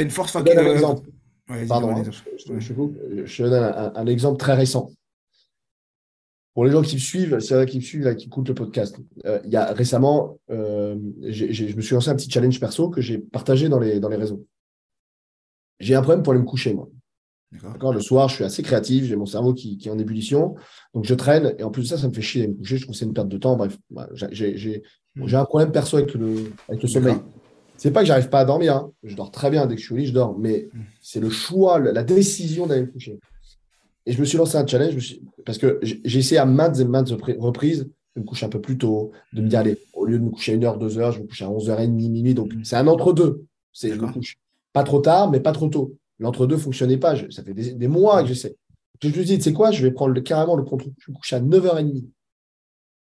une force. Je te donne un euh, exemple. ouais, vas-y, Pardon, hein, je, te donne un, un exemple très récent. Pour les gens qui me suivent, c'est vrai qui me suivent, là, qui écoutent le podcast. Euh, il y a récemment, euh, je me suis lancé un petit challenge perso que j'ai partagé dans les, dans les réseaux. J'ai un problème pour aller me coucher, moi. D'accord. Le soir, je suis assez créatif, j'ai mon cerveau qui, qui est en ébullition. Donc, je traîne. Et en plus de ça, ça me fait chier d'aller me coucher. Je trouve que c'est une perte de temps. Bref, voilà, j'ai- un problème perso avec le, avec le sommeil. C'est pas que j'arrive pas à dormir. hein. Je dors très bien. Dès que je suis au lit, je dors. Mais Mm. c'est le choix, la décision d'aller me coucher. Et je me suis lancé un challenge suis- parce que j'ai essayé à maintes et maintes repri- reprises de me coucher un peu plus tôt, de me dire, allez, au lieu de me coucher à 1h, 2h, je me couche à 11h30, minuit. Donc, Mm. c'est un entre-deux. C'est je me couche pas trop tard, mais pas trop tôt. L'entre-deux ne fonctionnait pas. Je- ça fait des, des mois que j'essaie. Je me suis dit, tu sais quoi, je vais prendre le- carrément le contrôle. Je me couche à 9h30.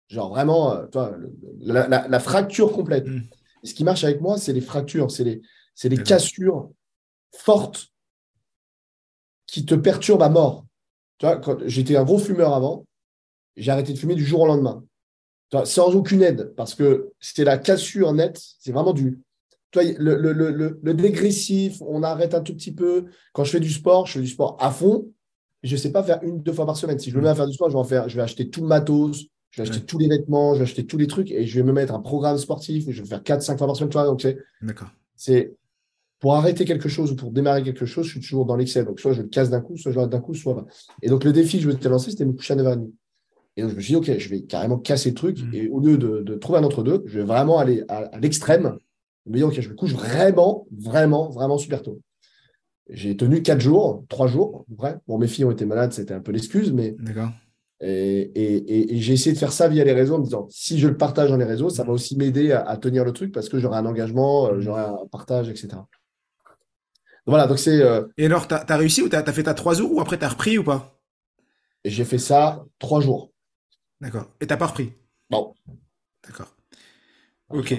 Genre vraiment, euh, toi, le- la, la- la fracture complète. Mm. Et ce qui marche avec moi, c'est les fractures, c'est les, les cassures fortes qui te perturbent à mort. Tu vois, quand j'étais un gros fumeur avant, j'ai arrêté de fumer du jour au lendemain. Tu vois, sans aucune aide, parce que c'était la cassure nette, c'est vraiment du. Tu vois, le, le, le, le- dégressif, on arrête un tout petit peu. Quand je fais du sport, je fais du sport à fond. Je ne sais pas faire une, deux fois par semaine. Si je me mets à faire du sport, je vais, en faire, je vais acheter tout le matos, je vais acheter Ouais. tous les vêtements, je vais acheter tous les trucs et je vais me mettre un programme sportif où je vais faire 4-5 fois par semaine. Tu vois, donc c'est, D'accord. c'est pour arrêter quelque chose ou pour démarrer quelque chose, je suis toujours dans l'excès. Donc, soit je le casse d'un coup, soit je l'arrête d'un coup, soit. Et donc, le défi que je m'étais lancé, c'était de me coucher à 9h30. Et donc, je me suis dit, OK, je vais carrément casser le truc. Mhm. Et au lieu de, de trouver un entre-deux, je vais vraiment aller à, à l'extrême. Je me dis, OK, je me couche vraiment, vraiment, vraiment super tôt. J'ai tenu 4 jours, 3 jours, près. Bon, mes filles ont été malades, c'était un peu l'excuse, mais D'accord. et, et- et- et j'ai essayé de faire ça via les réseaux en me disant, si je le partage dans les réseaux, ça va aussi m'aider à, à tenir le truc parce que j'aurai un engagement, euh, j'aurai un partage, etc. Voilà, donc c'est, euh, Et alors, t'as as réussi ou t'as as fait ta 3 jours ou après t'as repris ou pas? J'ai fait ça trois jours. D'accord. Et t'as pas repris? Bon, D'accord. Ok.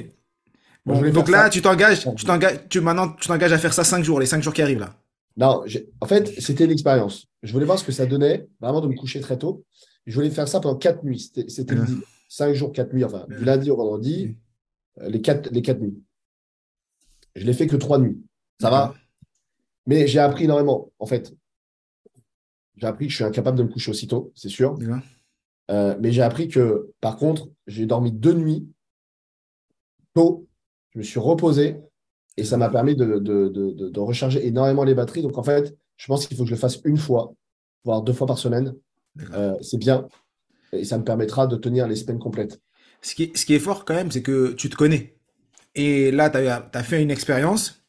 Bon, donc là, ça. tu t'engages, tu t'engages, tu maintenant, tu t'engages à faire ça 5 jours, les 5 jours qui arrivent là. non, en fait, c'était l'expérience. Je voulais voir ce que ça donnait, vraiment de me coucher très tôt. Je voulais faire ça pendant quatre nuits. C'était deal. Cinq jours, quatre nuits, enfin, du Ouais. lundi au vendredi, euh, les quatre, les quatre nuits. Je l'ai fait que trois nuits. Ça va? Mais j'ai appris énormément. En fait, j'ai appris que je suis incapable de me coucher aussitôt, c'est sûr. Euh, mais j'ai appris que, par contre, j'ai dormi deux nuits tôt. Je me suis reposé et ça m'a permis de, de, de, de- recharger énormément les batteries. Donc, en fait, je pense qu'il faut que je le fasse une fois, voire deux fois par semaine. Euh, c'est bien et ça me permettra de tenir les semaines complètes. Ce qui, ce qui est fort quand même, c'est que tu te connais. Et là, tu as, fait une expérience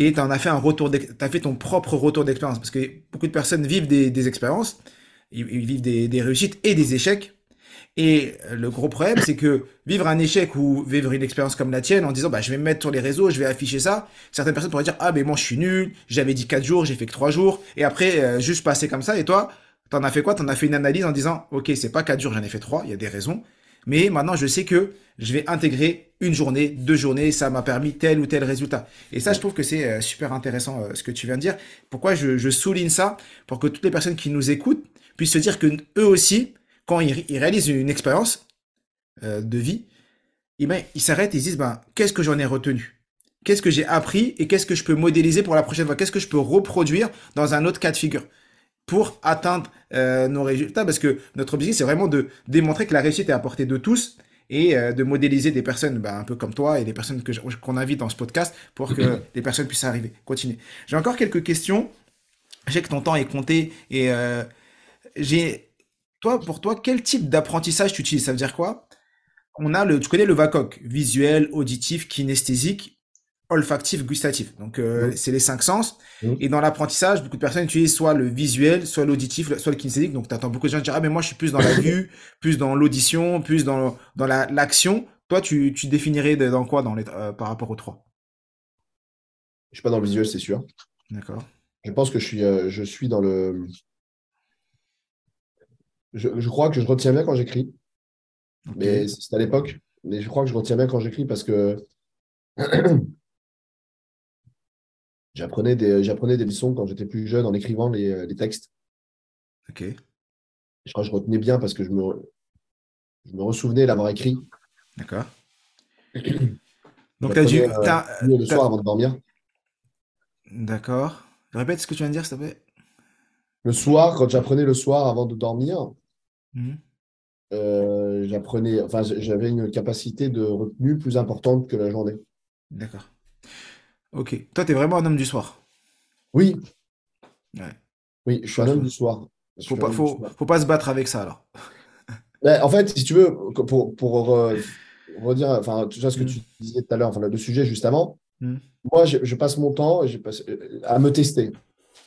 et tu en as fait un retour, as fait ton propre retour d'expérience. Parce que beaucoup de personnes vivent des, expériences, ils, vivent des, des réussites et des échecs. Et le gros problème, c'est que vivre un échec ou vivre une expérience comme la tienne en disant bah, je vais me mettre sur les réseaux, je vais afficher ça, certaines personnes pourraient dire ah mais moi je suis nul, j'avais dit 4 jours, j'ai fait que 3 jours, et après euh, juste passer comme ça, et toi, t'en as fait quoi? T'en as fait une analyse en disant ok c'est pas 4 jours, j'en ai fait 3, il y a des raisons, mais maintenant je sais que je vais intégrer une journée, deux journées, ça m'a permis tel ou tel résultat. Et ça je trouve que c'est euh, super intéressant euh, ce que tu viens de dire. Pourquoi je, souligne ça? Pour que toutes les personnes qui nous écoutent puissent se dire que eux aussi, quand ils, réalisent une expérience euh, de vie, eh ben, ils s'arrêtent et ils se disent ben, qu'est-ce que j'en ai retenu? Qu'est-ce que j'ai appris et qu'est-ce que je peux modéliser pour la prochaine fois? Qu'est-ce que je peux reproduire dans un autre cas de figure? Pour atteindre euh, nos résultats Parce que notre objectif, c'est vraiment de démontrer que la réussite est à portée de tous et euh, de modéliser des personnes ben, un peu comme toi et des personnes que qu'on invite dans ce podcast pour que [CLEARS THROAT] les personnes puissent arriver. Continuer. J'ai encore quelques questions. Je sais que ton temps est compté et euh, j'ai toi, pour toi, quel type d'apprentissage tu utilises? Ça veut dire quoi? On a le, tu connais le VACOC, visuel, auditif, kinesthésique, olfactif, gustatif. Donc, euh, c'est les cinq sens. Et dans l'apprentissage, beaucoup de personnes utilisent soit le visuel, soit l'auditif, soit le kinesthésique. Donc, tu entends beaucoup de gens dire, ah, mais moi, je suis plus dans la [LAUGHS] vue, plus dans l'audition, plus dans, dans la, l'action. Toi, tu, tu définirais dans quoi dans les, euh, par rapport aux trois? Je suis pas dans le visuel, c'est sûr. D'accord. Je pense que je suis, euh, je suis dans le. Je, je crois que je retiens bien quand j'écris, mais c'est à l'époque. Mais je crois que je retiens bien quand j'écris parce que [CLEARS THROAT] j'apprenais des, j'apprenais des leçons quand j'étais plus jeune en écrivant les, les textes. Ok. Je crois que je retenais bien parce que je me, je me ressouvenais l'avoir écrit. D'accord. [CLEARS THROAT] Donc, tu as dû. Euh, t'as- le t'as- soir avant de dormir. D'accord. Répète ce que tu viens de dire, s'il te plaît. Le soir, quand j'apprenais le soir avant de dormir, Mhm. euh, j'apprenais, enfin, j'avais une capacité de retenue plus importante que la journée. D'accord. Ok. Toi, tu es vraiment un homme du soir. Oui, Ouais. oui, je suis un homme du soir. Faut pas, faut, soir. faut pas se battre avec ça, alors. [LAUGHS] Mais en fait, si tu veux, pour, pour euh, redire, enfin, tu vois ce que Mm. tu disais tout à l'heure, enfin, le sujet juste avant, Mm. moi, je, je passe mon temps passe, euh, à me tester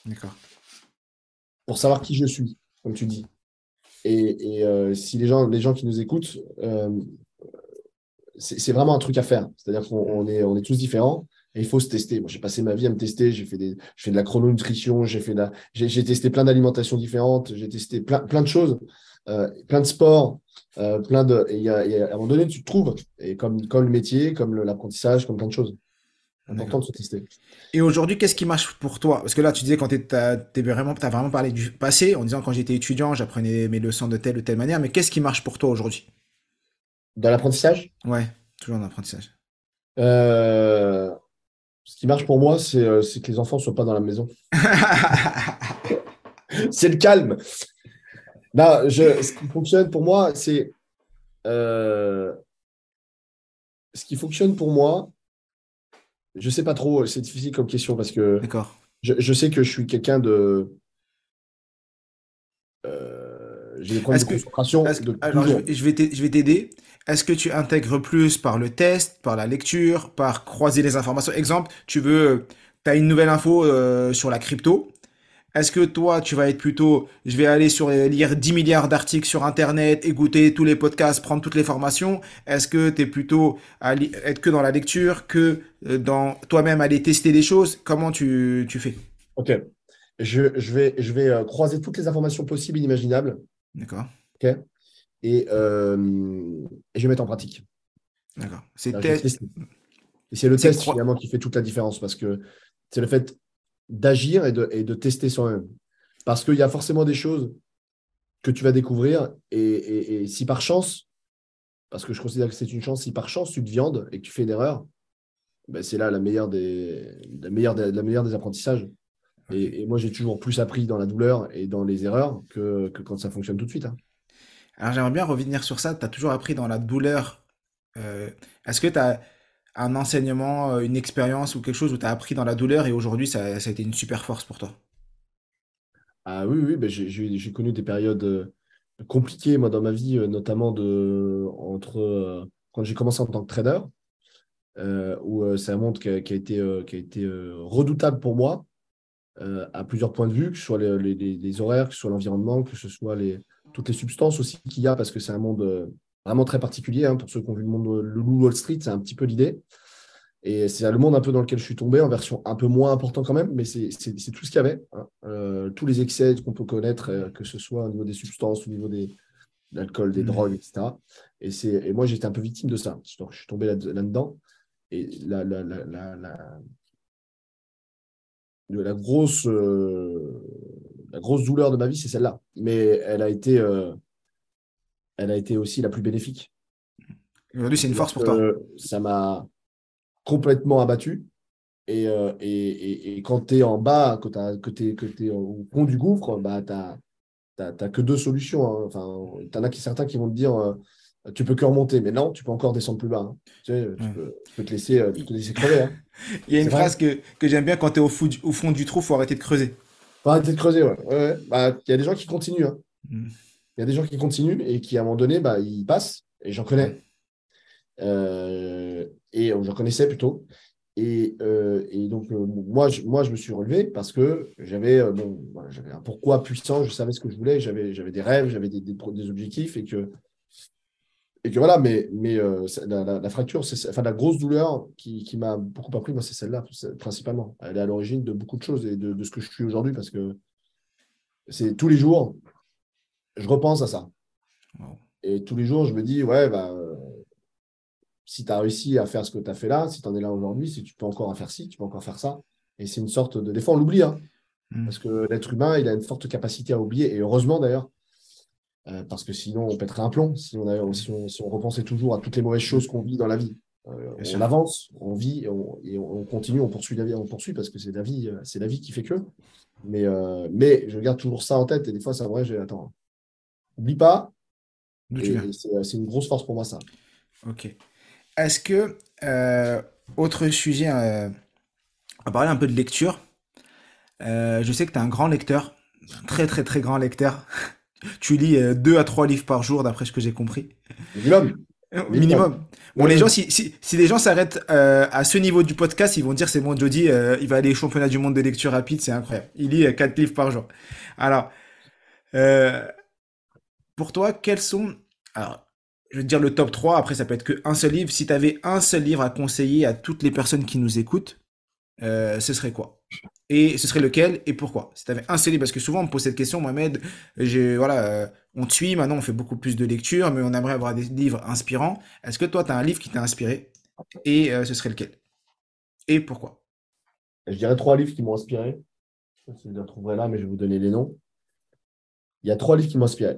D'accord. pour savoir qui je suis, comme tu dis. Et, et, euh, si les gens, les gens qui nous écoutent, euh, c'est c'est vraiment un truc à faire. C'est-à-dire qu'on on est, on est tous différents et il faut se tester. Moi, j'ai passé ma vie à me tester. J'ai fait, des, j'ai fait de la chrononutrition, j'ai fait de la- j'ai j'ai testé plein d'alimentations différentes, j'ai testé plein, plein de choses, euh, plein de sports, euh, plein de. Et, il y a- et à un moment donné, tu te trouves. Et comme, comme le métier, comme le- l'apprentissage, comme plein de choses. Important de se tester. Et aujourd'hui, qu'est-ce qui marche pour toi? Parce que là, tu disais quand tu as vraiment, parlé du passé en disant quand j'étais étudiant, j'apprenais mes leçons de telle ou telle manière. Mais qu'est-ce qui marche pour toi aujourd'hui? Dans l'apprentissage, Ouais, toujours en apprentissage. euh, ce qui marche pour moi, c'est euh, que les enfants ne soient pas dans la maison. [LAUGHS] c'est le calme. Non, je, ce qui fonctionne pour moi, c'est. euh, ce qui fonctionne pour moi, je sais pas trop, c'est difficile comme question parce que D'accord. je, je sais que je suis quelqu'un de. euh, j'ai des problèmes Est-ce de que- concentration. Que- de alors, je vais t'aider. Est-ce que tu intègres plus par le test, par la lecture, par croiser les informations? Exemple, tu veux, tu as une nouvelle info euh, sur la crypto. Est-ce que toi, tu vas être plutôt, je vais aller sur euh, lire 10 milliards d'articles sur Internet, écouter tous les podcasts, prendre toutes les formations? Est-ce que tu es plutôt à être que dans la lecture, que euh, dans toi-même aller tester des choses? Comment tu, tu fais? Ok. Je, je vais, je vais euh, croiser toutes les informations possibles et inimaginables. D'accord, ok et, euh, et je vais mettre en pratique. d'accord. C'est test. Et c'est le test finalement qui fait toute la différence parce que c'est le fait d'agir et de, et de tester soi-même. Parce qu'il y a forcément des choses que tu vas découvrir et, et- et si par chance, parce que je considère que c'est une chance, si par chance tu te viandes et que tu fais une erreur, ben c'est là la meilleure des, la meilleure des, la meilleure des apprentissages. Et, et moi, j'ai toujours plus appris dans la douleur et dans les erreurs que, que quand ça fonctionne tout de suite. hein. Alors j'aimerais bien revenir sur ça. Tu as toujours appris dans la douleur. Euh, est-ce que tu as un enseignement, euh, une expérience ou quelque chose où tu as appris dans la douleur et aujourd'hui ça, a été une super force pour toi? Ah oui, oui, ben j'ai connu des périodes euh, compliquées, moi, dans ma vie, notamment de, entre, quand j'ai commencé en tant que trader, où c'est un monde qui a, été, qui a été redoutable pour moi, à plusieurs points de vue, que ce soit les horaires, que ce soit l'environnement, que ce soit les, toutes les substances aussi qu'il y a, parce que c'est un monde euh, vraiment très particulier. hein, pour ceux qui ont vu le monde, le loup Wall Street, c'est un petit peu l'idée. Et c'est le monde un peu dans lequel je suis tombé, en version un peu moins important quand même, mais c'est tout ce qu'il y avait. hein. Euh, tous les excès qu'on peut connaître, euh, que ce soit au niveau des substances, au niveau des, de l'alcool, des Mhm. drogues, etc. Et, et moi, j'étais un peu victime de ça. Donc, je suis tombé là- là-dedans. et la, la, la, la, la- la grosse, euh, la grosse douleur de ma vie, c'est celle-là. Mais elle a été, euh, elle a été aussi la plus bénéfique. Aujourd'hui c'est une force pour toi. euh, ça m'a complètement abattu. Et, euh, et, et, et quand tu es en bas, que tu es, au fond du gouffre, bah, tu n'as que deux solutions. hein. Enfin, tu en as qui, certains qui vont te dire euh, tu peux que remonter, mais non, tu peux encore descendre plus bas. hein. Tu, sais, tu, Ouais. peux, tu peux te laisser, te laisser crever. hein. Il y a une phrase que, que j'aime bien quand tu es au, fou au fond du trou, faut arrêter de creuser. Faut arrêter de creuser. ouais. Ouais, ouais. Bah, Il y a des gens qui continuent. hein. Mm. Il y a des gens qui continuent et qui, à un moment donné, bah, ils passent. Et j'en connais. Euh, et euh, j'en connaissais plutôt. Et, euh, et donc, euh, moi, je, moi, je me suis relevé parce que j'avais bon, voilà, un pourquoi puissant, je savais ce que je voulais, j'avais des rêves, j'avais des, des, des objectifs et que, et que voilà, mais, mais euh, la, la- la fracture, c'est, enfin, la grosse douleur qui, qui m'a beaucoup appris, moi, c'est celle-là, principalement. Elle est à l'origine de beaucoup de choses et de, de ce que je suis aujourd'hui parce que c'est tous les jours, je repense à ça. Wow. Et tous les jours, je me dis, ouais, bah, euh, si tu as réussi à faire ce que tu as fait là, si tu en es là aujourd'hui, si tu peux encore en faire ci, tu peux encore faire ça. Et c'est une sorte de. Des fois, on l'oublie, hein, Mm. parce que l'être humain, il a une forte capacité à oublier. Et heureusement, d'ailleurs, Euh, parce que sinon, on pèterait un plomb si on, si, on, repensait toujours à toutes les mauvaises choses qu'on vit dans la vie. Euh, on avance, on vit et on, continue, on poursuit la vie, on poursuit parce que c'est la vie, euh, c'est la vie qui fait que. Mais, mais je garde toujours ça en tête et des fois, c'est vrai, j'ai attends, oublie pas. C'est une grosse force pour moi, ça. Ok. Est-ce que, autre sujet, on va parler un peu de lecture. je sais que tu es un grand lecteur, un très très très grand lecteur. [LAUGHS] Tu lis euh, deux à trois livres par jour, d'après ce que j'ai compris. Minimum. Euh, minimum. Bon, les gens, si, si, si les gens s'arrêtent euh, à ce niveau du podcast, ils vont dire c'est bon, Jody, il va aller au championnat du monde de lecture rapide, c'est incroyable. Il lit quatre livres par jour. Alors, pour toi, quels sont. Alors, je te dire le top 3, après ça peut être qu'un seul livre. Si tu avais un seul livre à conseiller à toutes les personnes qui nous écoutent, ce serait quoi? Et ce serait lequel? Et pourquoi? Si tu avais un seul livre, parce que souvent on me pose cette question, Mohamed, voilà, euh, on te suit, maintenant on fait beaucoup plus de lectures, mais on aimerait avoir des livres inspirants. Est-ce que toi, tu as un livre qui t'a inspiré? Et euh, ce serait lequel? Et pourquoi? Je dirais trois livres qui m'ont inspiré. Je sais pas si vous les retrouverez là, mais je vais vous donner les noms. Il y a trois livres qui m'ont inspiré.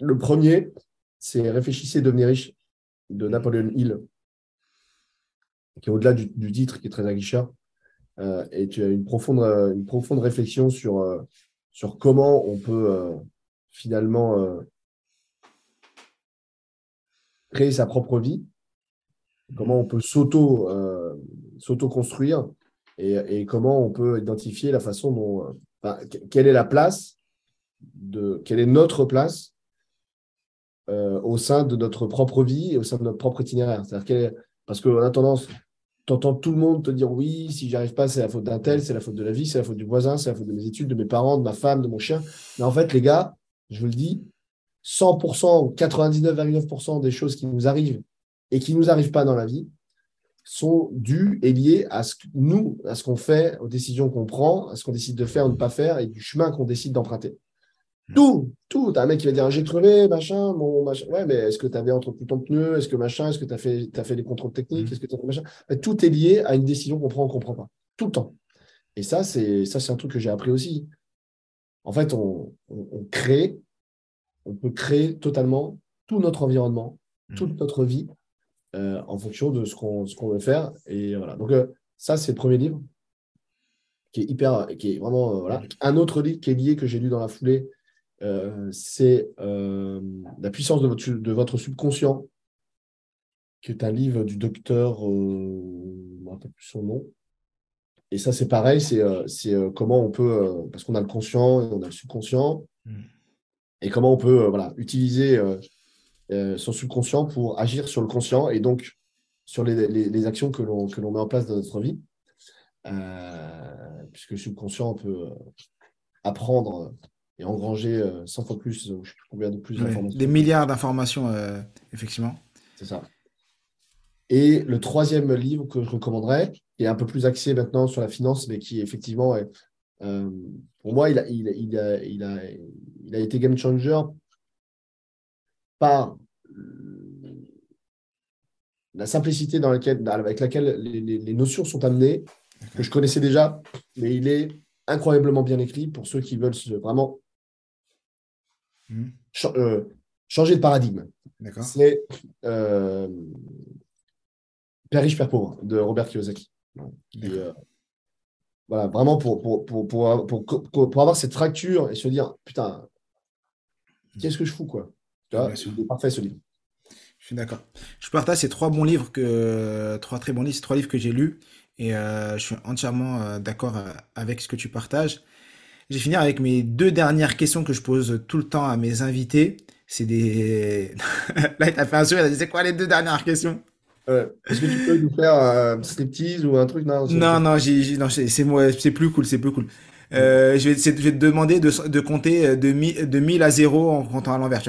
Le premier, c'est Réfléchissez, devenez riche de Napoléon Hill, qui est au-delà du, titre, qui est très aguicheur. Euh, et tu as une profonde, euh, une profonde réflexion sur, euh, sur comment on peut finalement créer sa propre vie, comment on peut s'auto, s'auto-construire et, comment on peut identifier la façon dont, quelle est la place, de, quelle est notre place au sein de notre propre vie et au sein de notre propre itinéraire. Parce qu'on a tendance, tu entends tout le monde te dire oui, si j'arrive pas, c'est la faute d'un tel, c'est la faute de la vie, c'est la faute du voisin, c'est la faute de mes études, de mes parents, de ma femme, de mon chien. Mais en fait, les gars, je vous le dis, 100%, 99,9% des choses qui nous arrivent et qui ne nous arrivent pas dans la vie sont dues et liées à ce que nous, à ce qu'on fait, aux décisions qu'on prend, à ce qu'on décide de faire ou de ne pas faire et du chemin qu'on décide d'emprunter. Tout, tout. T'as un mec qui va dire j'ai crevé, machin, mon machin. Ouais, mais est-ce que tu avais entretenu ton pneu? Est-ce que machin? Est-ce que tu as fait, as fait les contrôles techniques? Hmm. Est-ce que tu machin? Tout est lié à une décision qu'on prend ou qu'on ne prend pas. Tout le temps. Et ça, c'est ça, c'est un truc que j'ai appris aussi. En fait, on, crée, on peut créer totalement tout notre environnement, hmm. toute notre vie euh, en fonction de ce qu'on qu'on veut faire. Et voilà. Donc, euh, ça, c'est le premier livre qui est hyper, qui est vraiment. Euh, voilà. Un autre livre qui est lié, que j'ai lu dans la foulée, euh, c'est euh, La puissance de votre, de votre, subconscient, qui est un livre du docteur, euh, je ne me rappelle plus son nom. Et ça, c'est pareil, c'est comment on peut, parce qu'on a le conscient et on a le subconscient, hmm. et comment on peut voilà, utiliser son subconscient pour agir sur le conscient et donc sur les, les, actions que l'on met en place dans notre vie. puisque le subconscient peut apprendre et engranger 100 euh, fois plus, euh, je sais combien de plus d'informations. Des milliards d'informations, euh, effectivement. C'est ça. Et le troisième livre que je recommanderais, qui est un peu plus axé maintenant sur la finance, mais qui effectivement, est, pour moi, il a, il, il, a, il, a, il a été game changer par la simplicité dans laquelle, avec laquelle les, les notions sont amenées, que je connaissais déjà, mais il est incroyablement bien écrit pour ceux qui veulent vraiment Euh, changer de paradigme. C'est euh, Père riche, Père pauvre de Robert Kiyosaki. Euh, voilà, vraiment pour, pour, pour, pour, avoir cette fracture et se dire putain, qu'est-ce que je fous quoi? C'est parfait ce livre. Je suis d'accord. Je partage ces trois bons livres que trois très bons livres, trois livres que j'ai lus et je suis entièrement d'accord avec ce que tu partages. Je vais finir avec mes deux dernières questions que je pose tout le temps à mes invités. C'est des. [LAUGHS] Là, il t'a fait un sourire, il a dit c'est quoi les deux dernières questions? Est-ce que tu peux nous faire un striptease ou un truc? Non, non, non, c'est moi, c'est plus cool, c'est plus cool. Euh, je, vais, je, vais, te demander de, de compter euh, de, de 1000 à 0 en comptant à l'envers.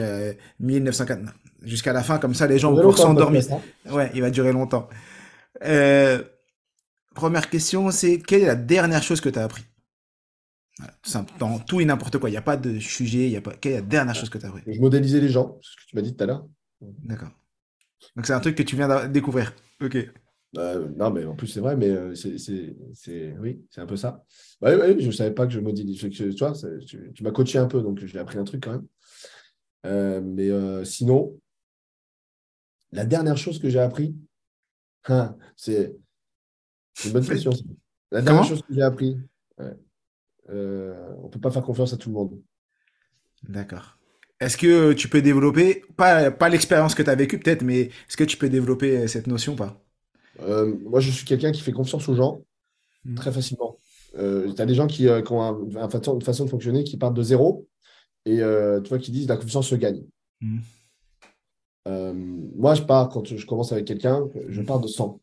1904 jusqu'à la fin, comme ça les gens vont pouvoir s'endormir. Ouais, il va durer longtemps. Euh, première question, c'est quelle est la dernière chose que tu as appris? Dans tout et n'importe quoi. Il n'y a pas de sujet. Il y a pas. Quelle est la dernière chose que tu as appris? Je modélisais les gens, ce que tu m'as dit tout à l'heure. D'accord. Donc c'est un truc que tu viens de découvrir. Ok. Euh, non, mais en plus, c'est vrai, mais euh, c'est, oui, c'est un peu ça. je ne savais pas que je modélisais. Tu, vois, tu, m'as coaché un peu, donc j'ai appris un truc quand même. mais sinon, la dernière chose que j'ai appris, hein, c'est une bonne question. La dernière chose que j'ai appris, on ne peut pas faire confiance à tout le monde. D'accord. Est-ce que tu peux développer, pas, pas l'expérience que tu as vécue peut-être, mais est-ce que tu peux développer cette notion ou pas? Euh, Moi, je suis quelqu'un qui fait confiance aux gens hmm. très facilement. Euh, tu as des gens qui, euh, ont une façon de fonctionner qui partent de zéro et tu vois, qui disent la confiance se gagne. Hmm. moi, je pars, quand je commence avec quelqu'un, je pars de 100.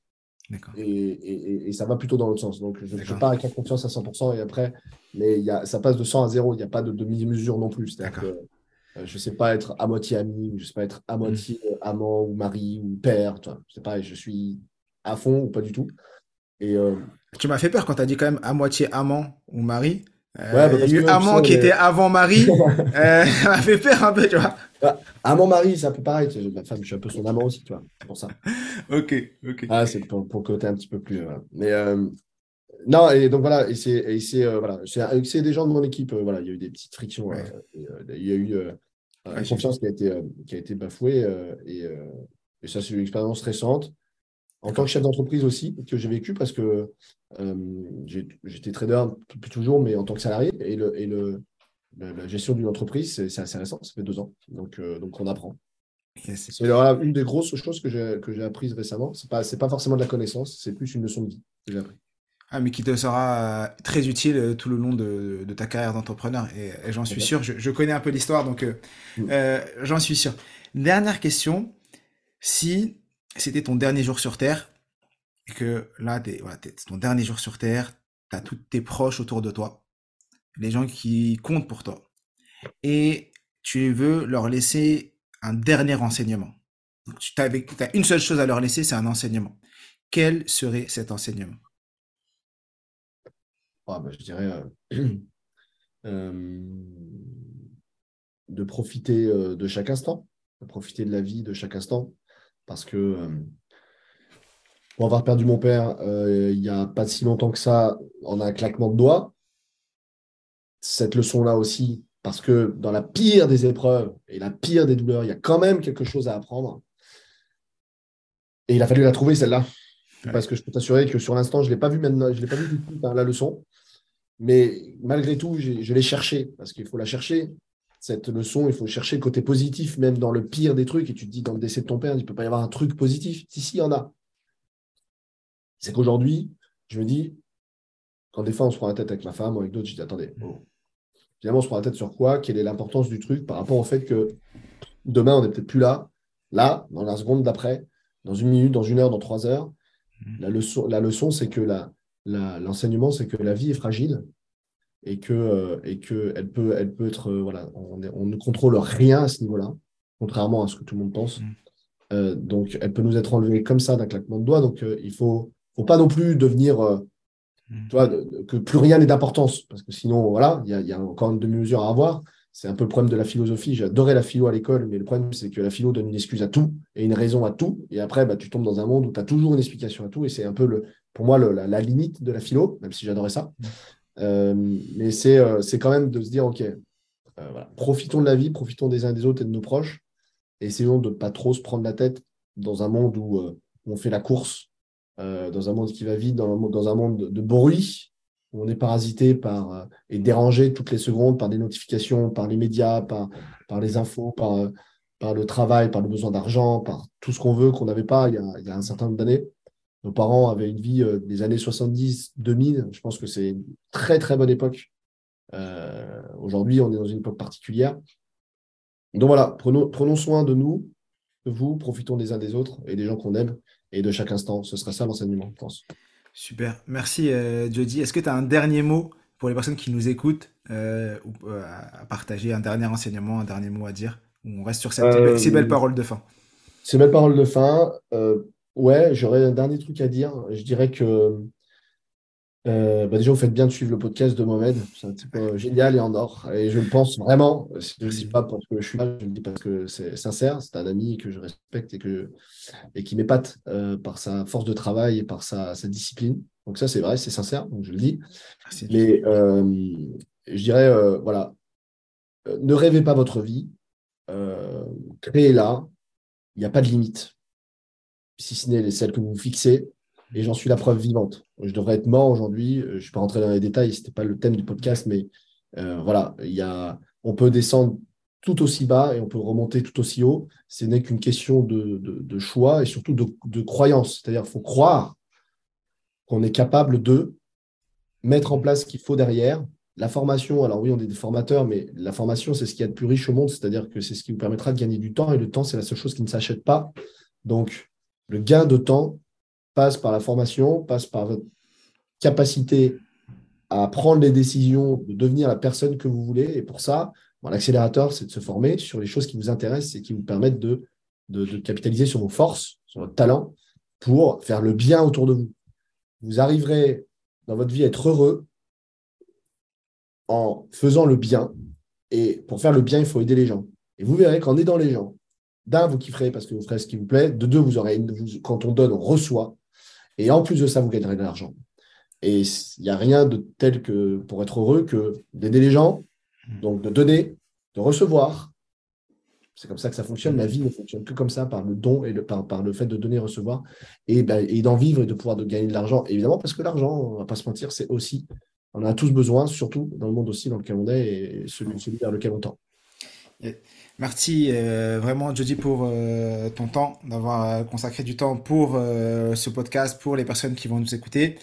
Et, et, ça va plutôt dans l'autre sens. Donc, je, je pars avec la confiance à 100% et après, mais y a, ça passe de 100 à 0. Il n'y a pas de demi-mesure non plus. Que euh, je ne sais pas être à moitié ami, ou je ne sais pas être à mm. moitié euh, amant ou mari ou père. Tu vois. Je sais pas, je suis à fond ou pas du tout. Et, euh, Tu m'as fait peur quand tu as dit quand même à moitié amant ou mari. Ouais, bah, il y a eu amant qui était avant mari. [LAUGHS] [LAUGHS] ça m'a fait peur un peu, tu vois. Bah, amant mari, c'est un peu pareil. Ma femme, je suis un peu son amant aussi, tu vois. C'est pour ça. [LAUGHS] ok, ok. Ah, c'est pour, pour côté un petit peu plus. Mais non, et donc voilà, et c'est euh, voilà, c'est des gens de mon équipe. Euh, voilà, il y a eu des petites frictions. Euh, il y a eu une confiance qui a été, qui a été bafouée. Et, et, ça, c'est une expérience récente. En tant que chef d'entreprise aussi, que j'ai vécu parce que j'étais trader depuis toujours, mais en tant que salarié. Et, le, et le, la, gestion d'une entreprise, c'est assez récent, ça fait deux ans. Donc, donc on apprend. c'est une des grosses choses que j'ai apprises récemment. Ce n'est pas, pas forcément de la connaissance, c'est plus une leçon de vie que j'ai appris. Ah, mais qui te sera euh, très utile euh, tout le long de, ta carrière d'entrepreneur. Et, j'en suis sûr, je, connais un peu l'histoire, donc euh, mm. j'en suis sûr. Dernière question, si c'était ton dernier jour sur Terre, et que là, c'est ton dernier jour sur Terre, tu as tous tes proches autour de toi, les gens qui comptent pour toi, et tu veux leur laisser un dernier enseignement. tu as une seule chose à leur laisser, c'est un enseignement. Quel serait cet enseignement? Ah, bah, je dirais, euh, [CLEARS THROAT] euh, de profiter euh, de chaque instant, de profiter de la vie de chaque instant, parce que pour avoir perdu mon père il n'y a pas si longtemps que ça, en un claquement de doigts, cette leçon-là aussi, parce que dans la pire des épreuves et la pire des douleurs, il y a quand même quelque chose à apprendre. Et il a fallu la trouver, celle-là. Parce que je peux t'assurer que sur l'instant, je ne l'ai pas vu maintenant, je l'ai pas vu du tout, hein, la leçon. Mais malgré tout, je l'ai cherché, parce qu'il faut la chercher. Cette leçon, il faut chercher le côté positif, même dans le pire des trucs. Et tu te dis, dans le décès de ton père, il ne peut pas y avoir un truc positif. Si, si, il y en a. C'est qu'aujourd'hui, je me dis, quand des fois on se prend la tête avec ma femme ou avec d'autres, je dis, attendez, finalement, on se prend la tête sur quoi? Quelle est l'importance du truc par rapport au fait que demain, on n'est peut-être plus là, là, dans la seconde d'après, dans une minute, dans une heure, dans trois heures. Mmh. La leçon, la leçon c'est que la, l'enseignement, c'est que la vie est fragile et que, euh, et que elle peut, elle peut être, euh, voilà, on, ne contrôle rien à ce niveau-là, contrairement à ce que tout le monde pense. Mm. Euh, donc, elle peut nous être enlevée comme ça d'un claquement de doigts. Donc, il faut, faut pas non plus devenir, mm. tu vois, que plus rien n'est d'importance, parce que sinon, voilà, il y a, y a, encore une demi-mesure à avoir. C'est un peu le problème de la philosophie. J'adorais la philo à l'école, mais le problème, c'est que la philo donne une excuse à tout et une raison à tout. Et après, bah, tu tombes dans un monde où tu as toujours une explication à tout. Et c'est un peu, le, pour moi, la, limite de la philo, même si j'adorais ça. Euh, mais euh, c'est quand même de se dire, OK, euh, profitons de la vie, profitons des uns et des autres et de nos proches. Et essayons de ne pas trop se prendre la tête dans un monde où, on fait la course, dans un monde qui va vite, dans un, monde de bruit, on est parasité par et dérangé toutes les secondes par des notifications, par les médias, par, par les infos, par, par le travail, par le besoin d'argent, par tout ce qu'on veut qu'on n'avait pas il y, a, un certain nombre d'années. Nos parents avaient une vie euh, des années 70, 2000. Je pense que c'est une très, très bonne époque. Aujourd'hui, on est dans une époque particulière. Donc voilà, prenons, prenons soin de nous, de vous, profitons des uns des autres et des gens qu'on aime et de chaque instant. Ce sera ça l'enseignement, je pense. Super. Merci, euh, Jody. Est-ce que tu as un dernier mot pour les personnes qui nous écoutent euh, ou, euh, à partager, un dernier enseignement, un dernier mot à dire? On reste sur cette, ces belles paroles de fin. Ces belles paroles de fin. Ouais, j'aurais un dernier truc à dire. Je dirais que euh, bah, déjà, vous faites bien de suivre le podcast de Mohamed. C'est un type euh, génial et en or. Et je le pense vraiment. Je ne le dis pas parce que je suis là, je le dis parce que c'est sincère. C'est un ami que je respecte et, que, et qui m'épate euh, par sa force de travail et par sa, sa discipline. Donc, ça, c'est vrai, c'est sincère. Donc, je le dis. Mais je dirais, voilà, ne rêvez pas votre vie, créez là, il n'y a pas de limite, si ce n'est celles que vous fixez, et j'en suis la preuve vivante. Je devrais être mort aujourd'hui, je ne suis pas rentré dans les détails, ce n'était pas le thème du podcast, mais euh, voilà, il y a, on peut descendre tout aussi bas et on peut remonter tout aussi haut. Ce n'est qu'une question de, choix et surtout de, de croyance. C'est-à-dire qu'il faut croire qu'on est capable de mettre en place ce qu'il faut derrière. La formation, alors oui, on est des formateurs, mais la formation, c'est ce qu'il y a de plus riche au monde, c'est-à-dire que c'est ce qui vous permettra de gagner du temps, et le temps, c'est la seule chose qui ne s'achète pas. Donc, le gain de temps passe par la formation, passe par votre capacité à prendre les décisions, de devenir la personne que vous voulez. Et pour ça, l'accélérateur, c'est de se former sur les choses qui vous intéressent et qui vous permettent de, de, de capitaliser sur vos forces, sur votre talent, pour faire le bien autour de vous. Vous arriverez dans votre vie à être heureux en faisant le bien. Et pour faire le bien, il faut aider les gens. Et vous verrez qu'en aidant les gens, d'un, vous kifferez parce que vous ferez ce qui vous plaît. De deux, vous aurez quand on donne, on reçoit. Et en plus de ça, vous gagnerez de l'argent. Et il n'y a rien de tel que pour être heureux que d'aider les gens, donc de donner, de recevoir. C'est comme ça que ça fonctionne. La vie ne fonctionne que comme ça, par le don et le, par, le fait de donner et recevoir, et, ben, et d'en vivre et de pouvoir de gagner de l'argent. Évidemment, parce que l'argent, on ne va pas se mentir, c'est aussi, on a tous besoin, surtout dans le monde aussi dans lequel on est et celui, vers lequel on tend. Merci euh, vraiment, Jody, pour euh, ton temps, d'avoir euh, consacré du temps pour ce podcast, pour les personnes qui vont nous écouter.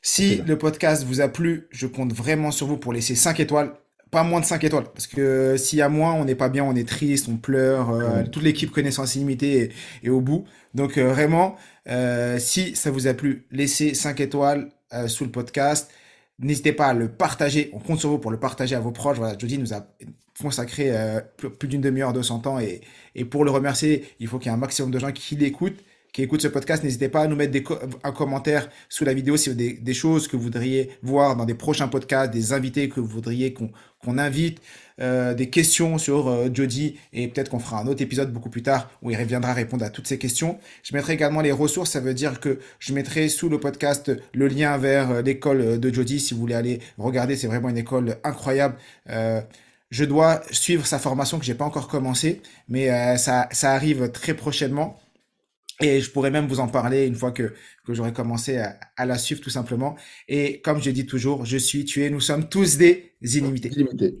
Si le podcast vous a plu, je compte vraiment sur vous pour laisser 5 étoiles. Pas moins de 5 étoiles. Parce que s'il y a moins, on n'est pas bien, on est triste, on pleure. Toute l'équipe connaissance illimitée est, au bout. Donc vraiment, si ça vous a plu, laissez 5 étoiles sous le podcast. N'hésitez pas à le partager. On compte sur vous pour le partager à vos proches. Voilà, Jody nous a consacré euh, plus d'une demi-heure de son temps et, et, pour le remercier, il faut qu'il y ait un maximum de gens qui l'écoutent, qui écoutent ce podcast. N'hésitez pas à nous mettre des un commentaire sous la vidéo si des, des, choses que vous voudriez voir dans des prochains podcasts, des invités que vous voudriez qu'on invite, euh, des questions sur euh, Jody et peut-être qu'on fera un autre épisode beaucoup plus tard où il reviendra répondre à toutes ces questions. Je mettrai également les ressources, ça veut dire que je mettrai sous le podcast le lien vers l'école de Jody si vous voulez aller regarder, c'est vraiment une école incroyable. Je dois suivre sa formation que j'ai pas encore commencé, mais euh, ça, arrive très prochainement. Et je pourrais même vous en parler une fois que, que j'aurai commencé à, la suivre tout simplement. Et comme je dis toujours, je suis, tu es, nous sommes tous des illimités. Illimités.